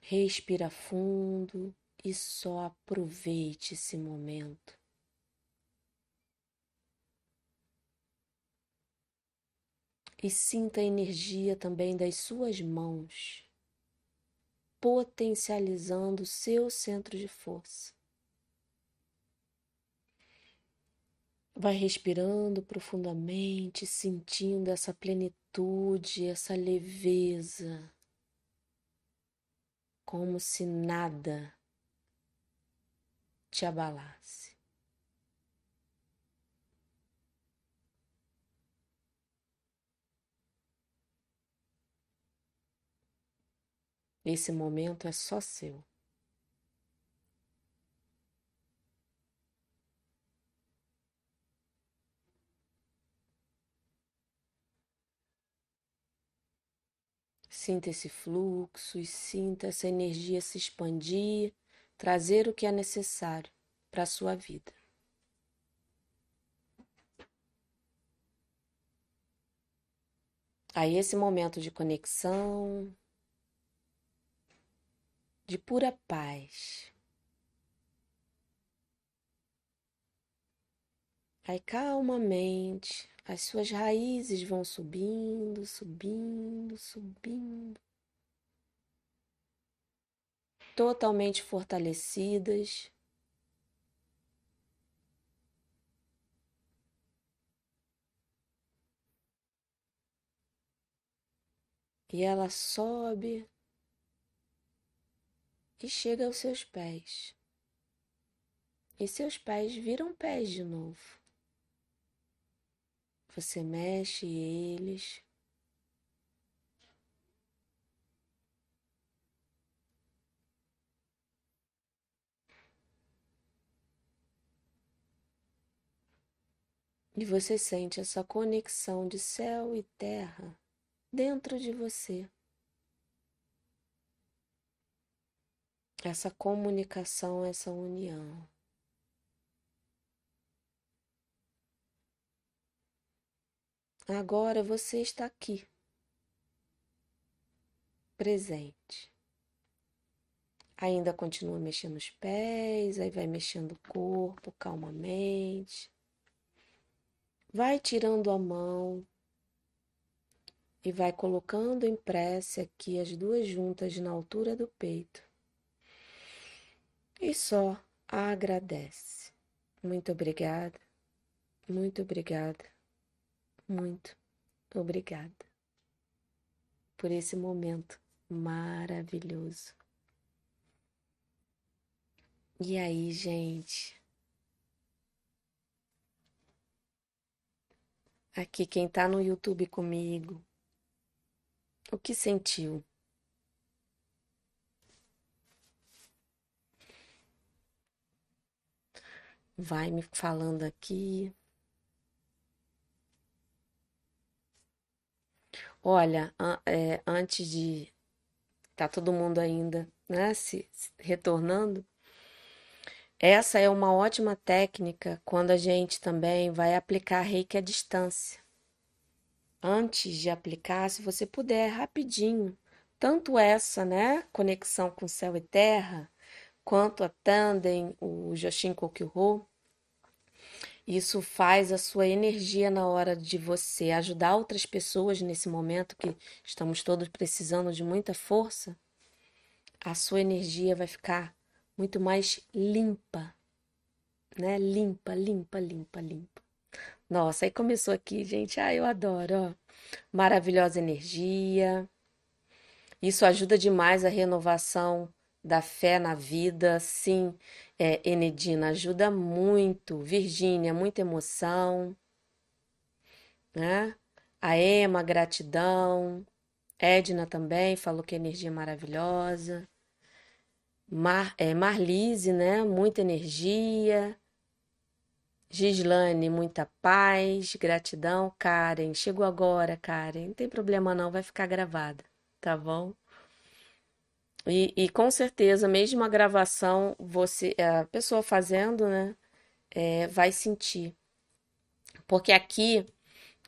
Respira fundo e só aproveite esse momento. E sinta a energia também das suas mãos, potencializando o seu centro de força. Vai respirando profundamente, sentindo essa plenitude, essa leveza, como se nada te abalasse. Esse momento é só seu. Sinta esse fluxo e sinta essa energia se expandir trazer o que é necessário para a sua vida. Aí, esse momento de conexão, de pura paz. Aí, calmamente, as suas raízes vão subindo, subindo, subindo totalmente fortalecidas. E ela sobe e chega aos seus pés. E seus pés viram pés de novo. Você mexe eles. E você sente essa conexão de céu e terra dentro de você. Essa comunicação, essa união. Agora você está aqui, presente. Ainda continua mexendo os pés, aí vai mexendo o corpo calmamente. Vai tirando a mão e vai colocando em prece aqui as duas juntas na altura do peito. E só agradece. Muito obrigada, muito obrigada, muito obrigada por esse momento maravilhoso. E aí, gente? Aqui quem tá no YouTube comigo, o que sentiu? Vai me falando aqui. Olha, é, antes de tá todo mundo ainda, né, se, se retornando, essa é uma ótima técnica quando a gente também vai aplicar reiki à distância. Antes de aplicar, se você puder, rapidinho, tanto essa, né, conexão com céu e terra, quanto a Tandem, o Joshin Kokyuho, isso faz a sua energia na hora de você ajudar outras pessoas nesse momento que estamos todos precisando de muita força, a sua energia vai ficar muito mais limpa, né? Limpa, limpa, limpa, limpa. Nossa, aí começou aqui, gente. Ah, eu adoro, ó. Maravilhosa energia. Isso ajuda demais a renovação da fé na vida. Sim, é, Enedina, ajuda muito. Virgínia, muita emoção, né? A Ema, gratidão. Edna também falou que energia maravilhosa. Mar, é, Marlise, né? Muita energia. Gislane, muita paz, gratidão. Karen, chegou agora, Karen. Não tem problema não, vai ficar gravada, tá bom? E, e com certeza, mesmo a gravação, você, a pessoa fazendo, né, é, vai sentir. Porque aqui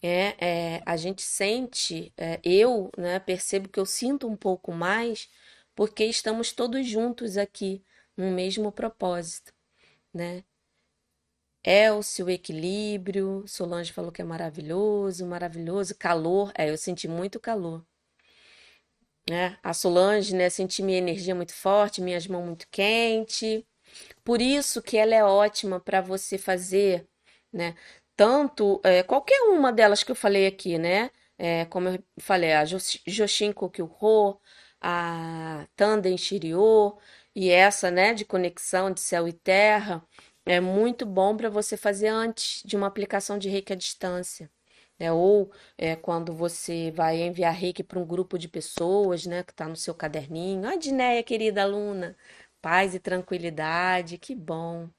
é, é, a gente sente, é, eu, né, percebo que eu sinto um pouco mais, porque estamos todos juntos aqui, no mesmo propósito, né? É o equilíbrio, Solange falou que é maravilhoso, maravilhoso, calor, é, eu senti muito calor, né? A Solange, né, senti minha energia muito forte, minhas mãos muito quente. Por isso que ela é ótima para você fazer, né? Tanto é, qualquer uma delas que eu falei aqui, né? É, como eu falei, a Josh- Joshin Kokyuho, a Tanden Shiryo e essa, né, de conexão de céu e terra, é muito bom para você fazer antes de uma aplicação de reiki à distância. Né? Ou é, quando você vai enviar reiki para um grupo de pessoas, né, que está no seu caderninho. Ah, Dinéia, querida aluna, paz e tranquilidade, que bom.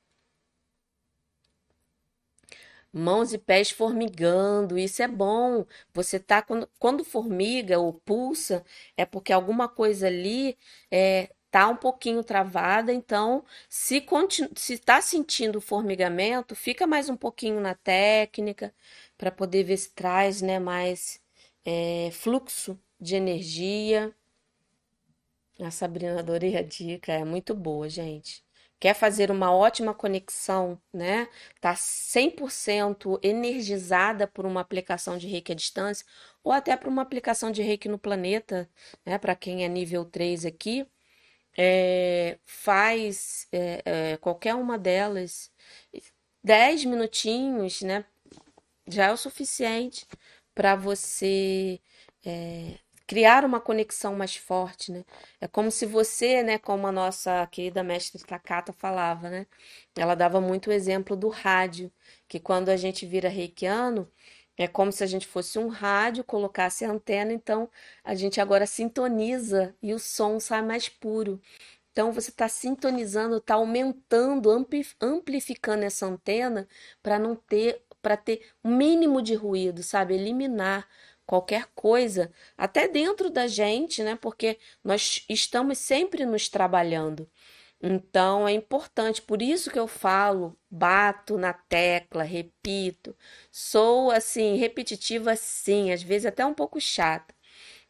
Mãos e pés formigando, isso é bom. Você tá quando, quando formiga ou pulsa, é porque alguma coisa ali é, tá um pouquinho travada. Então, se continu, se está sentindo formigamento, fica mais um pouquinho na técnica para poder ver se traz, né, mais é, fluxo de energia. A Sabrina adorei a dica, é muito boa, gente. Quer fazer uma ótima conexão, né? Tá 100% energizada por uma aplicação de Reiki à distância ou até por uma aplicação de Reiki no planeta, né? Para quem é nível 3 aqui, é, faz é, é, qualquer uma delas 10 minutinhos, né? Já é o suficiente para você é, criar uma conexão mais forte, né? É como se você, né, como a nossa querida mestre Takata falava, né? Ela dava muito o exemplo do rádio, que quando a gente vira reikiano, é como se a gente fosse um rádio, colocasse a antena, então a gente agora sintoniza e o som sai mais puro. Então você está sintonizando, está aumentando, ampli- amplificando essa antena para não ter, para ter o mínimo de ruído, sabe? Eliminar qualquer coisa, até dentro da gente, né? Porque nós estamos sempre nos trabalhando. Então é importante, por isso que eu falo, bato na tecla, repito. Sou assim, repetitiva sim, às vezes até um pouco chata,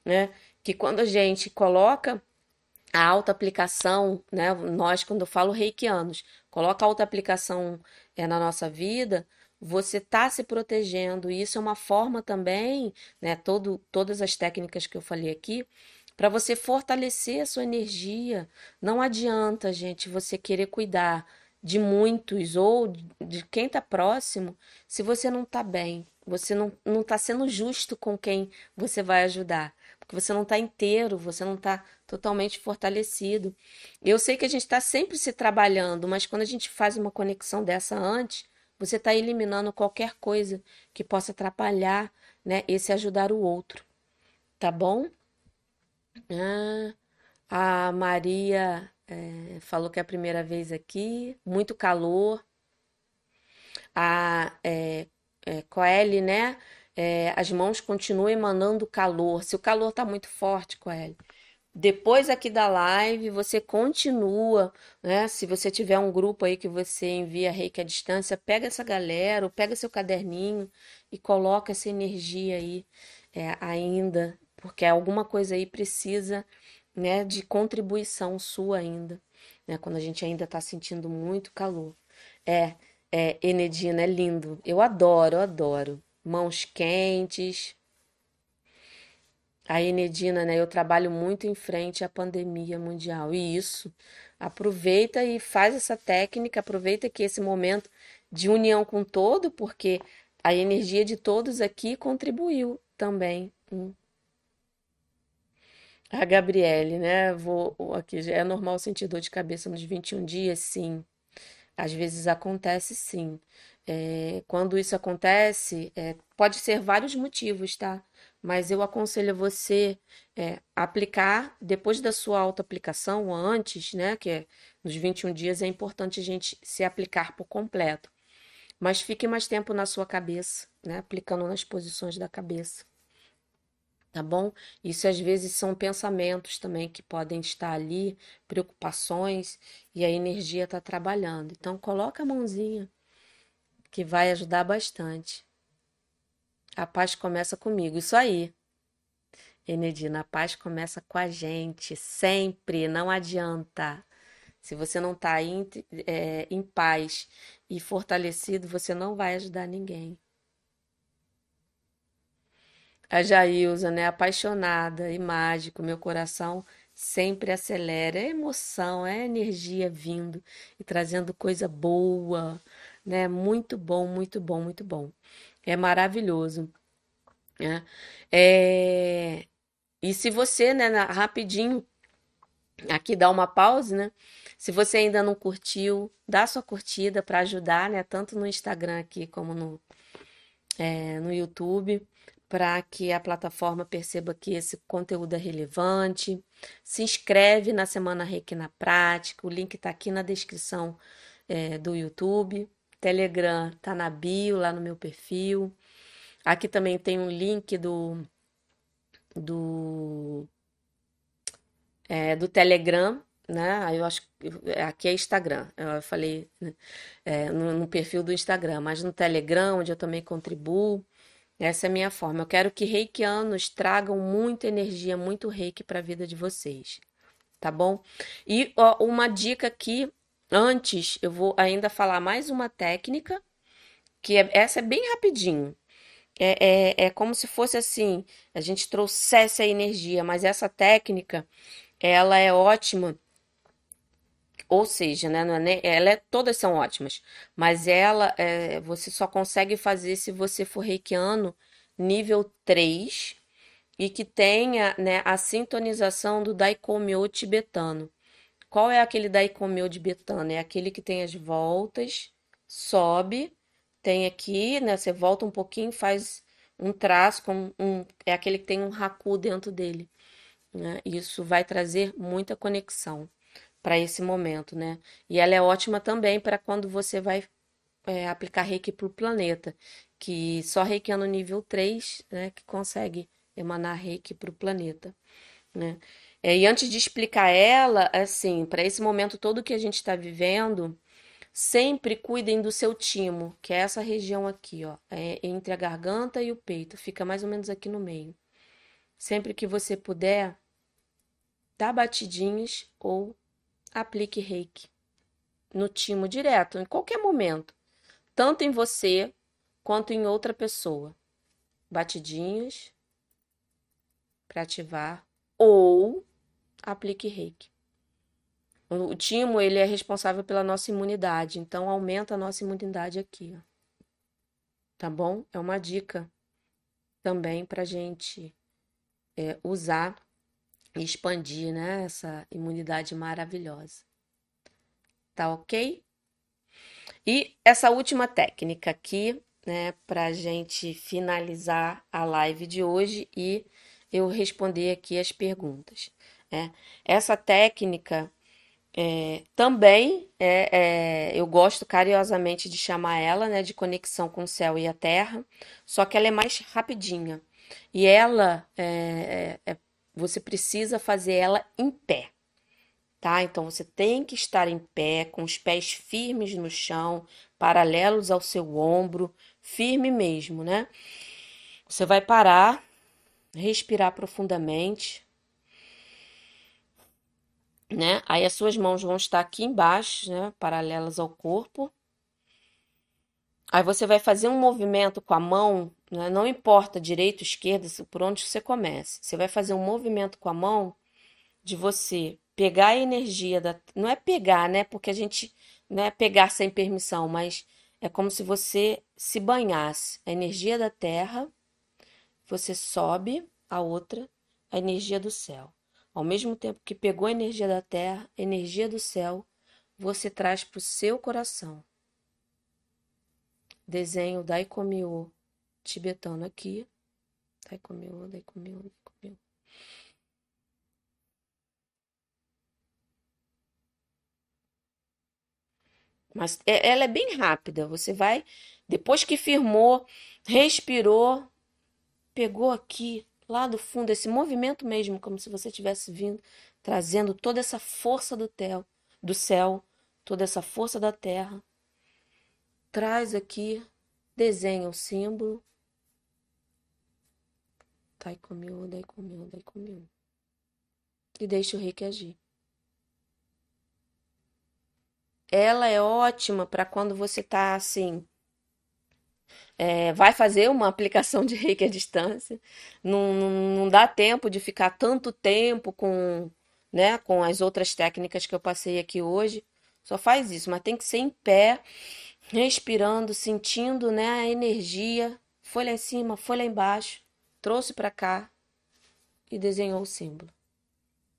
né? Que quando a gente coloca a auto-aplicação, né? Nós, quando eu falo reikianos, coloca a auto-aplicação é, na nossa vida, você está se protegendo. E isso é uma forma também, né? Todo, todas as técnicas que eu falei aqui, para você fortalecer a sua energia. Não adianta, gente, você querer cuidar de muitos ou de quem está próximo se você não está bem. Você não, não está sendo justo com quem você vai ajudar. Porque você não está inteiro, você não está totalmente fortalecido. Eu sei que a gente está sempre se trabalhando, mas quando a gente faz uma conexão dessa antes, você está eliminando qualquer coisa que possa atrapalhar, né, esse ajudar o outro, tá bom? Ah, a Maria é, falou que é a primeira vez aqui, muito calor. a é, é, Coeli, né? É, as mãos continuam emanando calor. Se o calor está muito forte, Coeli, depois aqui da live, você continua, né? Se você tiver um grupo aí que você envia reiki à distância, pega essa galera, ou pega seu caderninho e coloca essa energia aí é, ainda, porque alguma coisa aí precisa, né, de contribuição sua ainda, né? Quando a gente ainda está sentindo muito calor. É, é, Enedina, é lindo. Eu adoro, eu adoro. Mãos quentes. A Enedina, né? Eu trabalho muito em frente à pandemia mundial. E isso, aproveita e faz essa técnica, aproveita que esse momento de união com todo, porque a energia de todos aqui contribuiu também. A Gabriele, né? Vou aqui, é normal sentir dor de cabeça nos 21 dias? Sim. Às vezes acontece sim. É, quando isso acontece, é, pode ser vários motivos, tá? Mas eu aconselho você é, aplicar depois da sua autoaplicação, ou antes, né? Que é nos 21 dias é importante a gente se aplicar por completo. Mas fique mais tempo na sua cabeça, né? Aplicando nas posições da cabeça tá bom? Isso às vezes são pensamentos também que podem estar ali, preocupações, e a energia está trabalhando. Então, coloca a mãozinha, que vai ajudar bastante. A paz começa comigo, isso aí. Enedina, a paz começa com a gente, sempre, não adianta. Se você não está em, é, em paz e fortalecido, você não vai ajudar ninguém. A Jailza, né? Apaixonada e mágico, meu coração sempre acelera. É emoção, é energia vindo e trazendo coisa boa, né? Muito bom, muito bom, muito bom. É maravilhoso. Né? É... E se você, né, rapidinho, aqui dá uma pausa, né? Se você ainda não curtiu, dá sua curtida para ajudar, né? Tanto no Instagram aqui como no, é, no YouTube para que a plataforma perceba que esse conteúdo é relevante. Se inscreve na Semana Reiki na Prática, o link está aqui na descrição é, do YouTube. Telegram está na bio, lá no meu perfil. Aqui também tem um link do, do, é, do Telegram, né? Eu acho aqui é Instagram. Eu falei né? é, no, no, perfil do Instagram, mas no Telegram, onde eu também contribuo. Essa é a minha forma. Eu quero que reikianos tragam muita energia, muito reiki para a vida de vocês. Tá bom? E ó, uma dica aqui, antes, eu vou ainda falar mais uma técnica, que é, essa é bem rapidinho. É, é, é como se fosse assim, a gente trouxesse a energia, mas essa técnica, ela é ótima ou seja, né, é ela é, todas são ótimas, mas ela é, você só consegue fazer se você for reikiano nível 3 e que tenha né, a sintonização do Daikomyo tibetano. Qual é aquele Daikomyo tibetano? É aquele que tem as voltas, sobe, tem aqui, né, você volta um pouquinho, faz um traço, com um, é aquele que tem um haku dentro dele. Né? Isso vai trazer muita conexão para esse momento, né? E ela é ótima também para quando você vai é, aplicar reiki para o planeta, que só reiki no nível 3, né, que consegue emanar reiki para o planeta, né? É, e antes de explicar ela, assim, para esse momento todo que a gente está vivendo, sempre cuidem do seu timo, que é essa região aqui, ó, é entre a garganta e o peito, fica mais ou menos aqui no meio. Sempre que você puder, dá batidinhas ou aplique reiki no timo direto, em qualquer momento, tanto em você quanto em outra pessoa. Batidinhas para ativar ou aplique reiki. O timo ele é responsável pela nossa imunidade, então aumenta a nossa imunidade aqui, ó. tá bom? É uma dica também para gente é, usar e expandir né, essa imunidade maravilhosa. Tá ok? E essa última técnica aqui, né, para a gente finalizar a live de hoje e eu responder aqui as perguntas. Né? Essa técnica Também é, é, eu gosto carinhosamente de chamar ela, né, de conexão com o céu e a terra, só que ela é mais rapidinha. E ela, é, é, é- você precisa fazer ela em pé, tá? Então você tem que estar em pé, com os pés firmes no chão, paralelos ao seu ombro, firme mesmo, né? Você vai parar, respirar profundamente, né? Aí as suas mãos vão estar aqui embaixo, né, paralelas ao corpo. Aí você vai fazer um movimento com a mão, né? Não importa direita ou esquerda, por onde você comece. Você vai fazer um movimento com a mão de você pegar a energia da. Não é pegar, né? Porque a gente não é pegar sem permissão, mas é como se você se banhasse. A energia da terra, você sobe a outra, a energia do céu. Ao mesmo tempo que pegou a energia da terra, a energia do céu, você traz para o seu coração. Desenho Daikomiô tibetano aqui. Daikomiô, Daikomiô, Daikomiô. Mas é- ela é bem rápida. Você vai, depois que firmou, respirou, pegou aqui, lá do fundo, esse movimento mesmo, como se você tivesse vindo, trazendo toda essa força do tel, do céu, toda essa força da terra. Traz aqui, desenha o símbolo. Dai comigo, dai comigo, dai comigo. E deixa o reiki agir. Ela é ótima para quando você tá assim é, vai fazer uma aplicação de reiki à distância, não, não, dá tempo de ficar tanto tempo com, né, com as outras técnicas que eu passei aqui hoje, só faz isso, mas tem que ser em pé, respirando, sentindo, né, a energia, foi lá em cima, foi lá embaixo, trouxe para cá e desenhou o símbolo,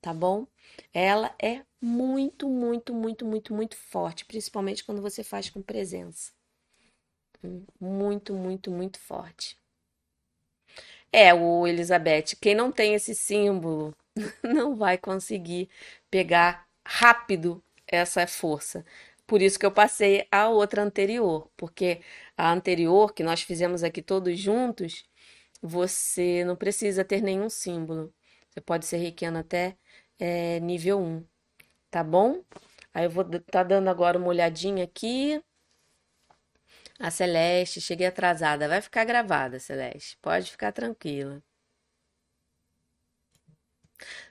tá bom? Ela é muito, muito, muito, muito, muito forte, principalmente quando você faz com presença. Muito, muito, muito forte. É, o Elizabeth, quem não tem esse símbolo [LAUGHS] não vai conseguir pegar rápido essa força. Por isso que eu passei a outra anterior, porque a anterior, que nós fizemos aqui todos juntos, você não precisa ter nenhum símbolo. Você pode ser reikiano até é, nível um, tá bom? Aí eu vou tá dando agora uma olhadinha aqui. A Celeste, cheguei atrasada. Vai ficar gravada, Celeste. Pode ficar tranquila.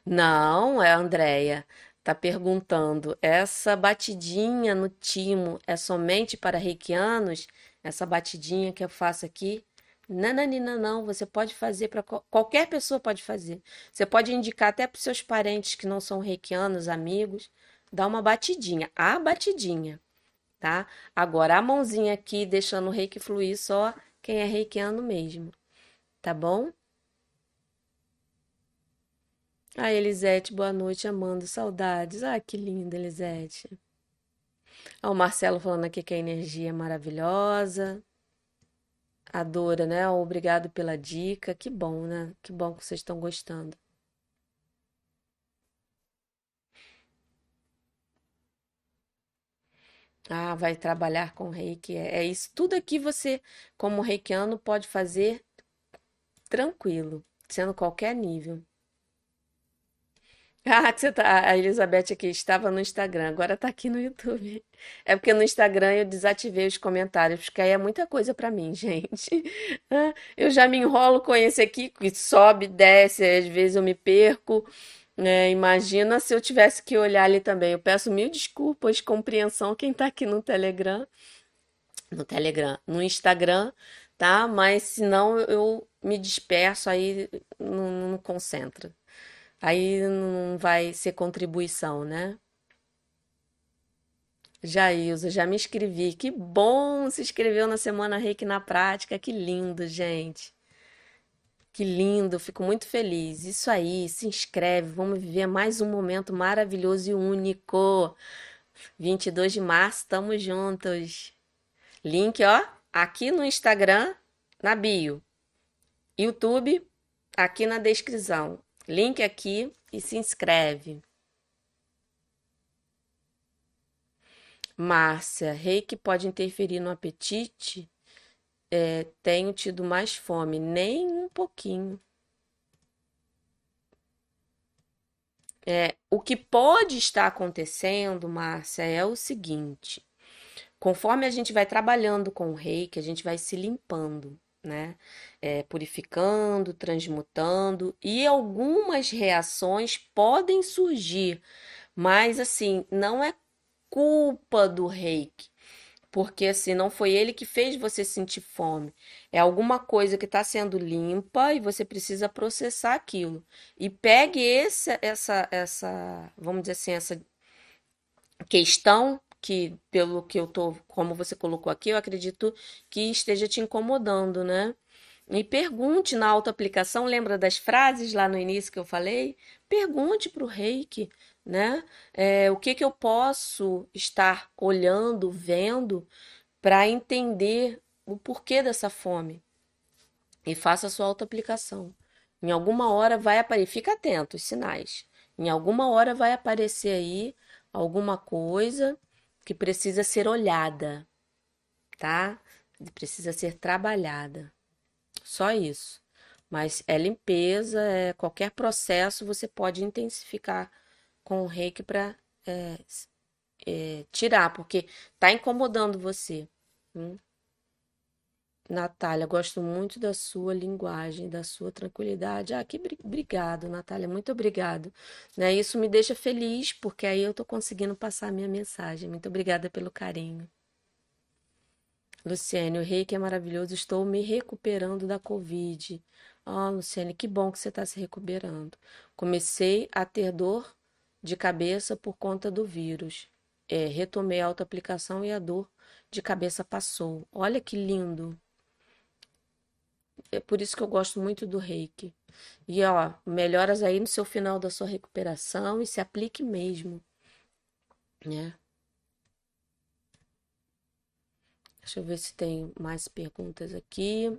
Não, é a Andrea. Tá perguntando, essa batidinha no timo é somente para reikianos? Essa batidinha que eu faço aqui? Nananina, não, você pode fazer para qualquer pessoa pode fazer. Você pode indicar até para seus parentes que não são reikianos, amigos, dá uma batidinha, a batidinha tá? Agora, a mãozinha aqui, deixando o reiki fluir só quem é reikiano mesmo, tá bom? Ah, Elisete, boa noite, amando, saudades. Ah, que linda, Elisete. Ah, o Marcelo falando aqui que a energia é maravilhosa. Adora, né? Obrigado pela dica. Que bom, né? Que bom que vocês estão gostando. Ah, vai trabalhar com reiki. É, é isso. Tudo aqui você, como reikiano, pode fazer tranquilo, sendo qualquer nível. [LAUGHS] Ah, que você tá, a Elizabeth aqui estava no Instagram, agora tá aqui no YouTube. É porque no Instagram eu desativei os comentários, porque aí é muita coisa pra mim, [LAUGHS] gente. Ah, Eu já me enrolo com esse aqui, que sobe, desce, às vezes eu me perco. É, imagina se eu tivesse que olhar ali também. Eu peço mil desculpas, compreensão, quem tá aqui no Telegram, no Telegram, no Instagram, tá? Mas senão eu me disperso, aí não, não concentra. Aí não vai ser contribuição, né? Jailza, já me inscrevi. Que bom se inscreveu na Semana Reiki na Prática. Que lindo, gente. Que lindo, fico muito feliz. Isso aí, se inscreve. Vamos viver mais um momento maravilhoso e único. 22 de março, estamos juntos. Link, ó, aqui no Instagram, na bio. YouTube, aqui na descrição. Link aqui e se inscreve. Márcia, reiki pode interferir no apetite? É, tenho tido mais fome, nem um pouquinho. É, o que pode estar acontecendo, Márcia, é o seguinte: conforme a gente vai trabalhando com o reiki, a gente vai se limpando, né? É, purificando, transmutando, e algumas reações podem surgir, mas assim, não é culpa do reiki. Porque assim, não foi ele que fez você sentir fome. É alguma coisa que está sendo limpa e você precisa processar aquilo. E pegue esse, essa, essa, vamos dizer assim, essa questão que, pelo que eu tô, como você colocou aqui, eu acredito que esteja te incomodando, né? E pergunte na autoaplicação, lembra das frases lá no início que eu falei? Pergunte para o reiki né? É, o que que eu posso estar olhando, vendo, para entender o porquê dessa fome? E faça a sua autoaplicação. Em alguma hora vai aparecer, fica atento, os sinais. Em alguma hora vai aparecer aí alguma coisa que precisa ser olhada, tá? Precisa ser trabalhada. Só isso. Mas é limpeza, é qualquer processo você pode intensificar com o reiki para é, é, tirar, porque tá incomodando você. Hum? Natália, gosto muito da sua linguagem, da sua tranquilidade. Ah, que obrigado, Natália, muito obrigado. Né? Isso me deixa feliz, porque aí eu estou conseguindo passar a minha mensagem. Muito obrigada pelo carinho. Luciane, o reiki é maravilhoso, estou me recuperando da Covid. Ah, Luciane, que bom que você está se recuperando. Comecei a ter dor de cabeça por conta do vírus. É, retomei a autoaplicação e a dor de cabeça passou. Olha que lindo. É por isso que eu gosto muito do reiki. E ó, melhoras aí no seu final da sua recuperação e se aplique mesmo, né? Deixa eu ver se tem mais perguntas aqui.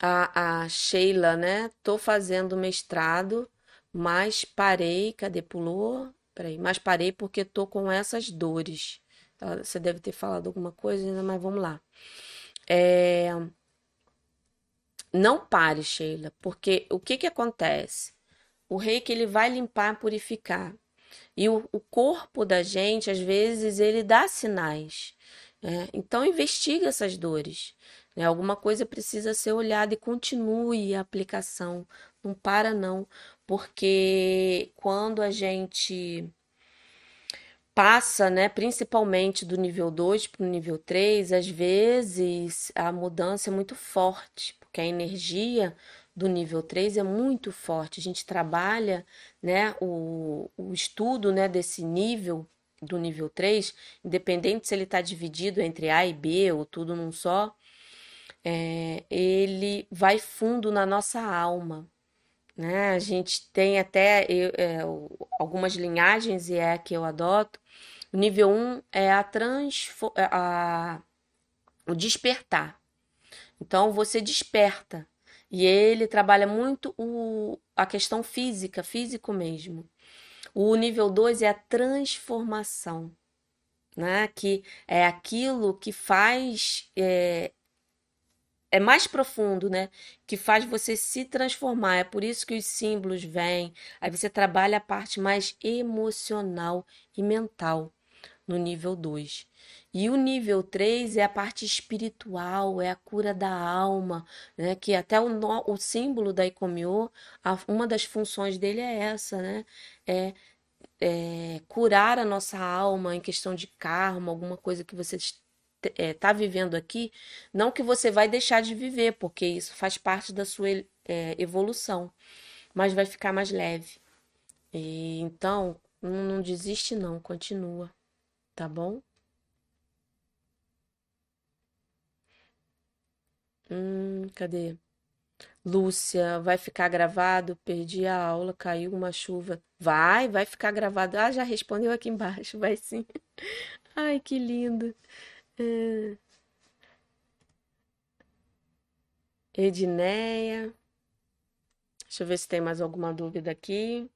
A, a Sheila, né? Tô fazendo mestrado, mas parei. Cadê? Pulou? Peraí, mas parei porque tô com essas dores. Tá, você deve ter falado alguma coisa, mas vamos lá. É... Não pare, Sheila, porque o que que acontece? O reiki ele vai limpar, purificar. E o, o corpo da gente, às vezes, ele dá sinais. Né? Então, investiga essas dores. Né? Alguma coisa precisa ser olhada e continue a aplicação. Não para, não, porque quando a gente passa, né, principalmente do nível 2 para o nível 3, às vezes a mudança é muito forte, porque a energia do nível 3 é muito forte. A gente trabalha, né, o, o estudo, né, desse nível do nível 3, independente se ele está dividido entre A e B ou tudo num só, é, ele vai fundo na nossa alma. Né? A gente tem até eu, é, algumas linhagens, e é a que eu adoto. O nível 1 é a, é, a o despertar. Então você desperta. E ele trabalha muito o, a questão física, físico mesmo. O nível 2 é a transformação, né? que é aquilo que faz é, é mais profundo, né? Que faz você se transformar. É por isso que os símbolos vêm. Aí você trabalha a parte mais emocional e mental no nível 2. E o nível 3 é a parte espiritual, é a cura da alma, né? Que até o, no, o símbolo da Ikomiô, uma das funções dele é essa, né? É, é curar a nossa alma em questão de karma, alguma coisa que você é, tá vivendo aqui, não que você vai deixar de viver, porque isso faz parte da sua é, evolução, mas vai ficar mais leve. E, então, não, não desiste não, continua, tá bom? Hum, cadê? Lúcia, vai ficar gravado? Perdi a aula, caiu uma chuva. Vai, vai ficar gravado. Ah, já respondeu aqui embaixo, vai sim. [LAUGHS] Ai, que lindo. É. Edneia. Deixa eu ver se tem mais alguma dúvida aqui.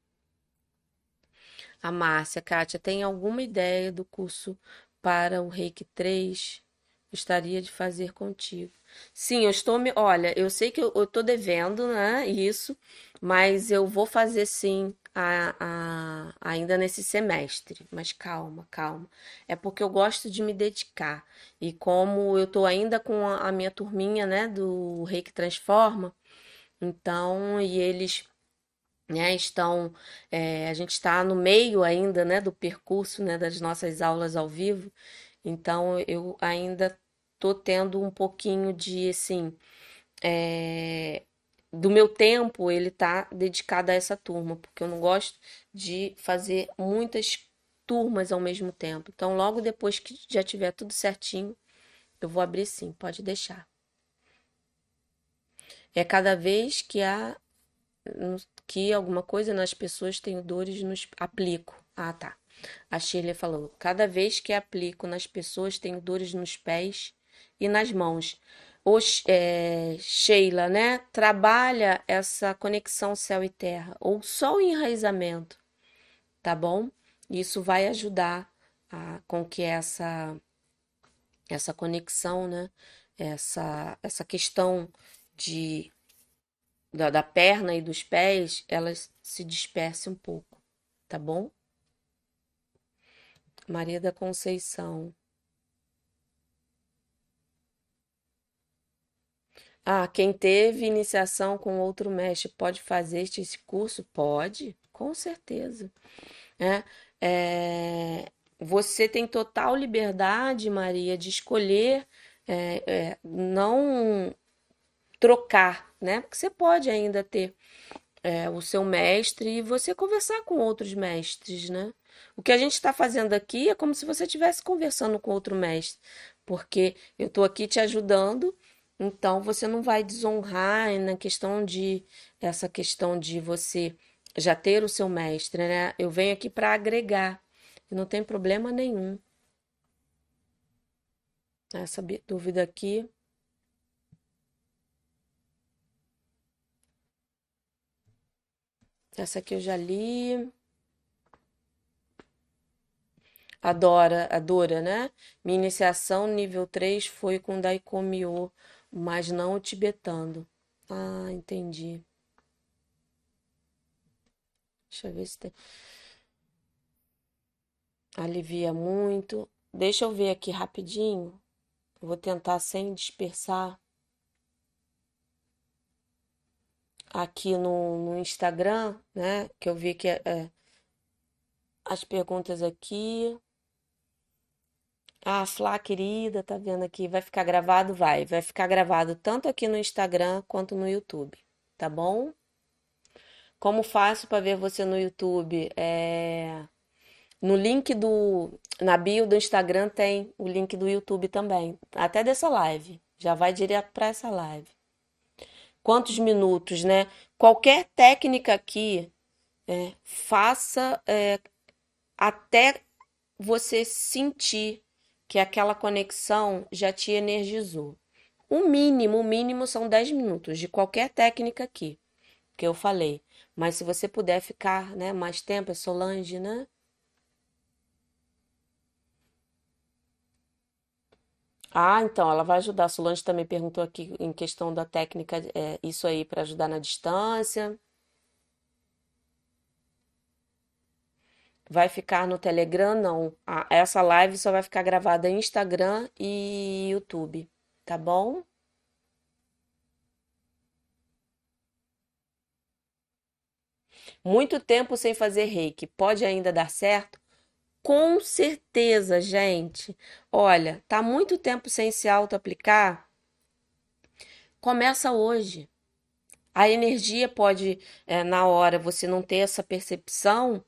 A Márcia, Kátia, tem alguma ideia do curso para o Reiki 3? Gostaria de fazer contigo. Sim, eu estou me. Olha, eu sei que eu, tô devendo, né? Isso, mas eu vou fazer sim a, a- ainda nesse semestre. Mas calma, calma. É porque eu gosto de me dedicar. E como eu tô ainda com a, a minha turminha, né, do Reiki Transforma, então, e eles né, estão, é, a gente está no meio ainda, né, do percurso, né, das nossas aulas ao vivo, então eu ainda tô tendo um pouquinho de, assim, é, do meu tempo, ele tá dedicado a essa turma, porque eu não gosto de fazer muitas turmas ao mesmo tempo. Então, logo depois que já tiver tudo certinho, eu vou abrir sim, pode deixar. É cada vez que há que alguma coisa nas pessoas tenho dores nos aplico. Ah, tá. A Shirley falou: cada vez que aplico nas pessoas tenho dores nos pés e nas mãos. O, é, Sheila, né? Trabalha essa conexão céu e terra, ou só o enraizamento, tá bom? Isso vai ajudar a, com que essa, essa conexão, né? Essa, essa questão de da, da perna e dos pés, elas se dispersem um pouco, tá bom? Maria da Conceição. Ah, quem teve iniciação com outro mestre pode fazer este curso? Pode, com certeza. É, é, você tem total liberdade, Maria, de escolher é, é, não trocar, né? Porque você pode ainda ter é, o seu mestre e você conversar com outros mestres, né? O que a gente está fazendo aqui é como se você estivesse conversando com outro mestre, porque eu estou aqui te ajudando, então você não vai desonrar na questão de essa questão de você já ter o seu mestre, né? Eu venho aqui para agregar, não tem problema nenhum. Essa dúvida aqui. Essa aqui eu já li. Adora, adora, né? Minha iniciação nível 3 foi com Daikomiô, mas não o tibetano. Ah, entendi. Deixa eu ver se tem. Alivia muito. Deixa eu ver aqui rapidinho. vou tentar sem dispersar. Aqui no, no Instagram, né? Que eu vi que é, é, as perguntas aqui. Ah, Flá, querida, tá vendo aqui? Vai ficar gravado? Vai. Vai ficar gravado tanto aqui no Instagram quanto no YouTube, tá bom? Como faço para ver você no YouTube? É... No link do. Na bio do Instagram tem o link do YouTube também. Até dessa live. Já vai direto para essa live. Quantos minutos, né? Qualquer técnica aqui, é, faça é, até você sentir que aquela conexão já te energizou. O mínimo, o mínimo são 10 minutos de qualquer técnica aqui que eu falei. Mas se você puder ficar, né, mais tempo, é Solange, né? Ah, então, ela vai ajudar. Solange também perguntou aqui em questão da técnica, é, isso aí para ajudar na distância. Vai ficar no Telegram? Não. Ah, essa live só vai ficar gravada em Instagram e YouTube, tá bom? Muito tempo sem fazer reiki, pode ainda dar certo? Com certeza, gente. Olha, tá muito tempo sem se auto-aplicar? Começa hoje. A energia pode, é, na hora, você não ter essa percepção,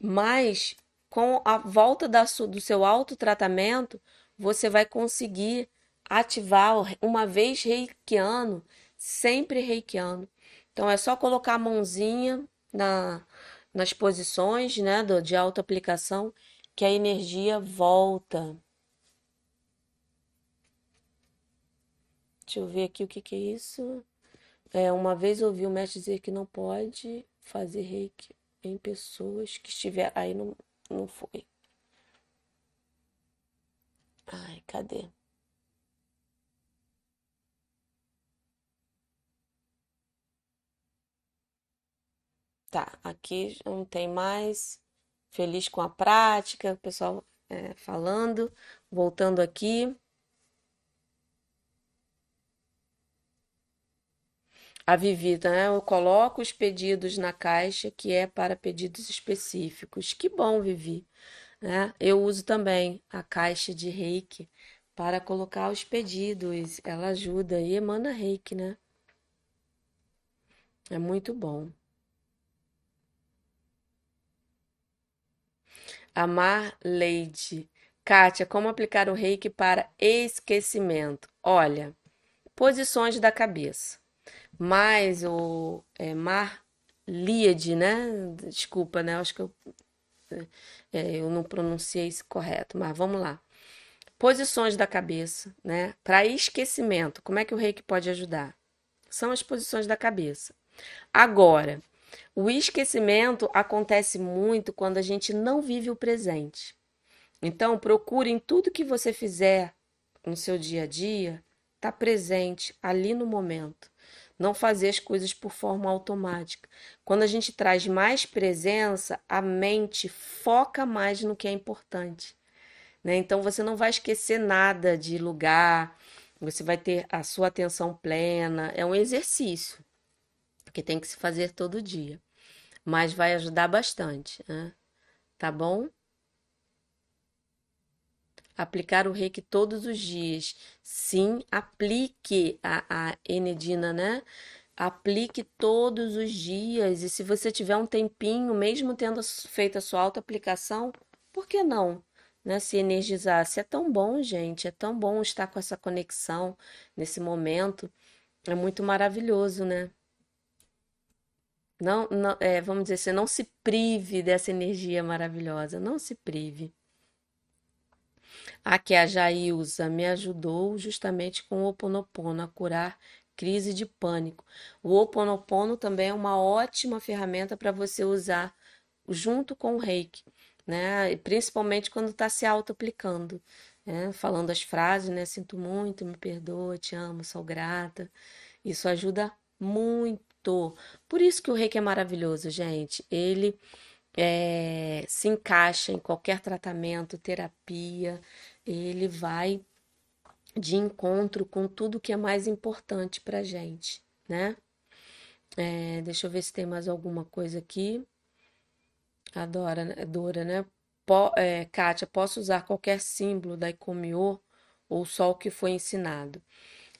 mas com a volta da do seu autotratamento, você vai conseguir ativar uma vez reikiano, sempre reikiano. Então é só colocar a mãozinha na, nas posições, né, do, de autoaplicação, que a energia volta. Deixa eu ver aqui o que que é isso. É, uma vez ouvi o mestre dizer que não pode fazer reiki em pessoas que estiver. Aí não, não foi. Ai, cadê? Tá, aqui não tem mais. Feliz com a prática, o pessoal é, falando. Voltando aqui. A Vivi, né? Eu coloco os pedidos na caixa que é para pedidos específicos. Que bom, Vivi, né? Eu uso também a caixa de Reiki para colocar os pedidos. Ela ajuda e emana Reiki, né? É muito bom. Amar Leide. Kátia, como aplicar o reiki para esquecimento? Olha, posições da cabeça. Mais o é, Mar Líade, né? Desculpa, né? Acho que eu, é, eu não pronunciei isso correto, mas vamos lá. Posições da cabeça, né? Para esquecimento, como é que o reiki pode ajudar? São as posições da cabeça. Agora, o esquecimento acontece muito quando a gente não vive o presente. Então, procure em tudo que você fizer no seu dia a dia, estar tá presente ali no momento. Não fazer as coisas por forma automática. Quando a gente traz mais presença, a mente foca mais no que é importante. Né? Então, você não vai esquecer nada de lugar, você vai ter a sua atenção plena. É um exercício que tem que se fazer todo dia, mas vai ajudar bastante, né? Tá bom? Aplicar o reiki todos os dias. Sim, aplique a, a Enedina, né? Aplique todos os dias. E se você tiver um tempinho, mesmo tendo feito a sua auto-aplicação, por que não? Né, se energizar. Se é tão bom, gente, é tão bom estar com essa conexão nesse momento. É muito maravilhoso, né? Não, não, é, vamos dizer assim, não se prive dessa energia maravilhosa, não se prive. Aqui a Jailza me ajudou justamente com o Oponopono a curar crise de pânico. O Oponopono também é uma ótima ferramenta para você usar junto com o Reiki, né? Principalmente quando está se auto-aplicando, né? Falando as frases, né? Sinto muito, me perdoa, te amo, sou grata. Isso ajuda muito por isso que o reiki é maravilhoso, gente. Ele é, se encaixa em qualquer tratamento, terapia, ele vai de encontro com tudo que é mais importante pra gente, né? É, deixa eu ver se tem mais alguma coisa aqui. Adora, né? Dora, né? Po, é, Kátia, posso usar qualquer símbolo da Ikomiô ou só o que foi ensinado?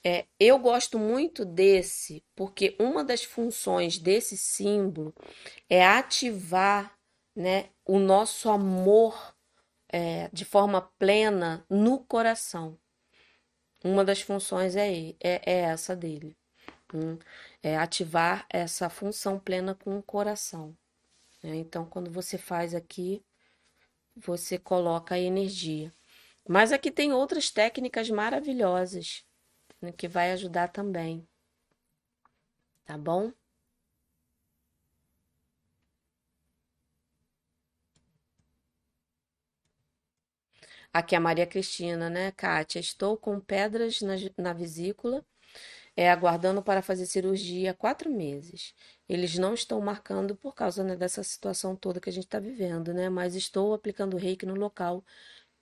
É, eu gosto muito desse, porque uma das funções desse símbolo é ativar né, o nosso amor é, de forma plena no coração. Uma das funções é, é, é essa dele. Hum, é ativar essa função plena com o coração. Né? Então, quando você faz aqui, você coloca a energia. Mas aqui tem outras técnicas maravilhosas né, que vai ajudar também. Tá bom? Aqui é a Maria Cristina, né, Kátia? Estou com pedras na, na vesícula, é, aguardando para fazer cirurgia há quatro meses. Eles não estão marcando por causa né, dessa situação toda que a gente está vivendo, né? Mas estou aplicando reiki no local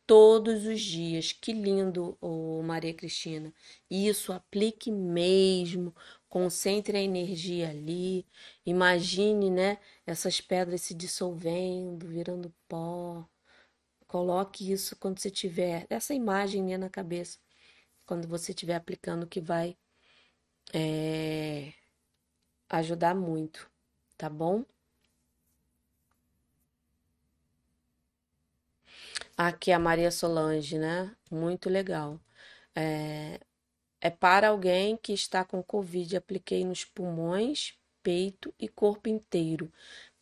todos os dias. Que lindo, oh, Maria Cristina. Isso, aplique mesmo. Concentre a energia ali. Imagine, né, essas pedras se dissolvendo, virando pó. Coloque isso quando você tiver essa imagem né, na cabeça, quando você estiver aplicando, que vai é, ajudar muito, tá bom? Aqui a Maria Solange, né? Muito legal. É, é para alguém que está com Covid. Apliquei nos pulmões, peito e corpo inteiro.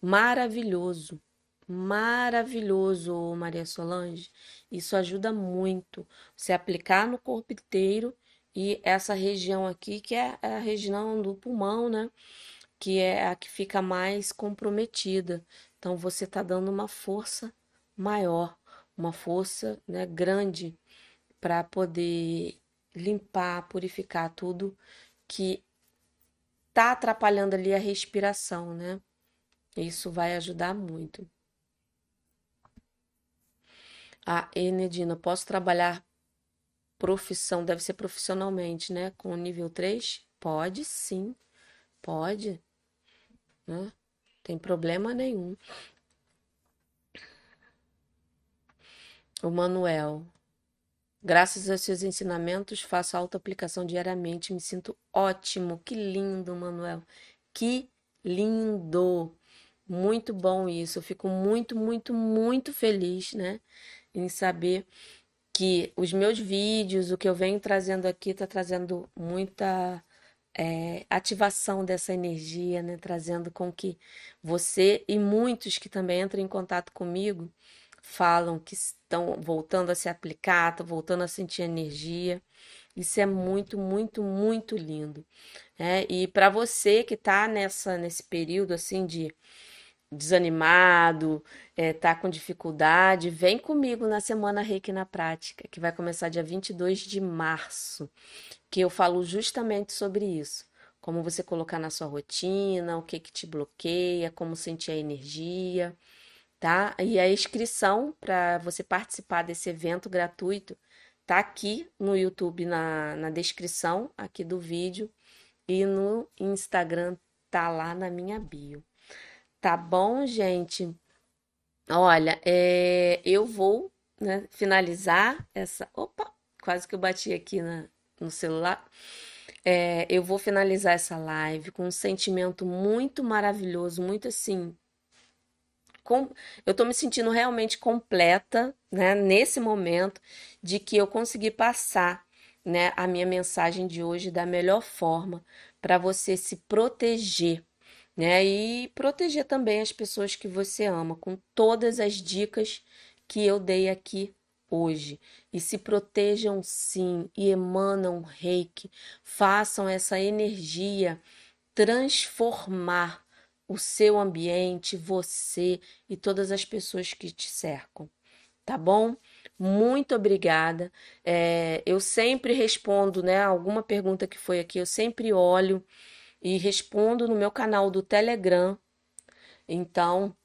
Maravilhoso. Maravilhoso, Maria Solange. Isso ajuda muito. Você aplicar no corpo inteiro e essa região aqui, que é a região do pulmão, né? Que é a que fica mais comprometida. Então você está dando uma força maior, uma força né, grande para poder limpar, purificar tudo que está atrapalhando ali a respiração, né? Isso vai ajudar muito. A Enedina, posso trabalhar profissão, deve ser profissionalmente, né? Com nível 3? Pode sim, pode, né? Tem problema nenhum. O Manuel, graças aos seus ensinamentos, faço auto-aplicação diariamente, me sinto ótimo. Que lindo, Manuel. Que lindo. Muito bom isso. Eu fico muito, muito, muito feliz, né, em saber que os meus vídeos, o que eu venho trazendo aqui, está trazendo muita é, ativação dessa energia, né? Trazendo com que você e muitos que também entram em contato comigo falam que estão voltando a se aplicar, estão voltando a sentir energia. Isso é muito, muito, muito lindo. É, e para você que está nessa nesse período assim de desanimado, é, tá com dificuldade, vem comigo na Semana Reiki na Prática, que vai começar dia 22 de março, que eu falo justamente sobre isso. Como você colocar na sua rotina, o que que te bloqueia, como sentir a energia, tá? E a inscrição para você participar desse evento gratuito tá aqui no YouTube, na, na descrição aqui do vídeo, e no Instagram tá lá na minha bio. Tá bom, gente? Olha, é, eu vou, né, finalizar essa. Opa, quase que eu bati aqui na, no celular. É, eu vou finalizar essa live com um sentimento muito maravilhoso, muito assim. Com, eu tô me sentindo realmente completa, né, nesse momento, de que eu consegui passar, né, a minha mensagem de hoje da melhor forma para você se proteger né? E proteger também as pessoas que você ama com todas as dicas que eu dei aqui hoje. E se protejam sim e emanam reiki, façam essa energia transformar o seu ambiente, você e todas as pessoas que te cercam. Tá bom? Muito obrigada. É, eu sempre respondo, né? Alguma pergunta que foi aqui, eu sempre olho e respondo no meu canal do Telegram. Então,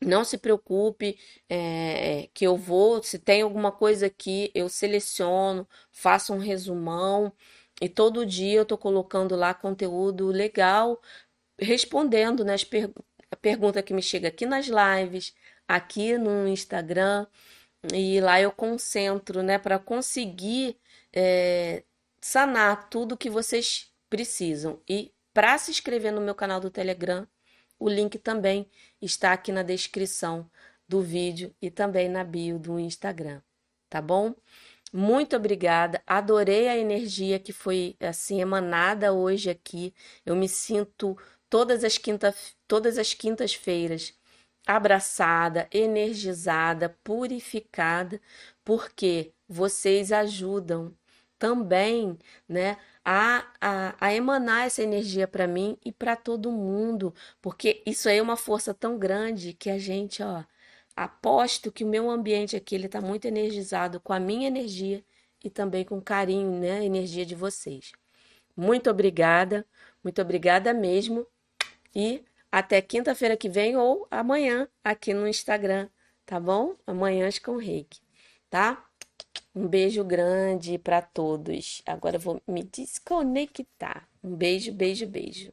não se preocupe, é, que eu vou, se tem alguma coisa aqui, eu seleciono, faço um resumão e todo dia eu tô colocando lá conteúdo legal, respondendo né, per a pergunta que me chega aqui nas lives, aqui no Instagram, e lá eu concentro, né, para conseguir é, sanar tudo que vocês precisam. E para se inscrever no meu canal do Telegram, o link também está aqui na descrição do vídeo e também na bio do Instagram, tá bom? Muito obrigada, adorei a energia que foi assim emanada hoje aqui. Eu me sinto todas as quintas todas as quintas-feiras abraçada, energizada, purificada, porque vocês ajudam também, né, a, a, a emanar essa energia para mim e para todo mundo, porque isso aí é uma força tão grande que a gente, ó, aposto que o meu ambiente aqui ele está muito energizado com a minha energia e também com carinho, né, a energia de vocês. Muito obrigada, muito obrigada mesmo e até quinta-feira que vem ou amanhã aqui no Instagram, tá bom? Amanhãs com Reiki, tá? Um beijo grande para todos. Agora eu vou me desconectar. Um beijo, beijo, beijo.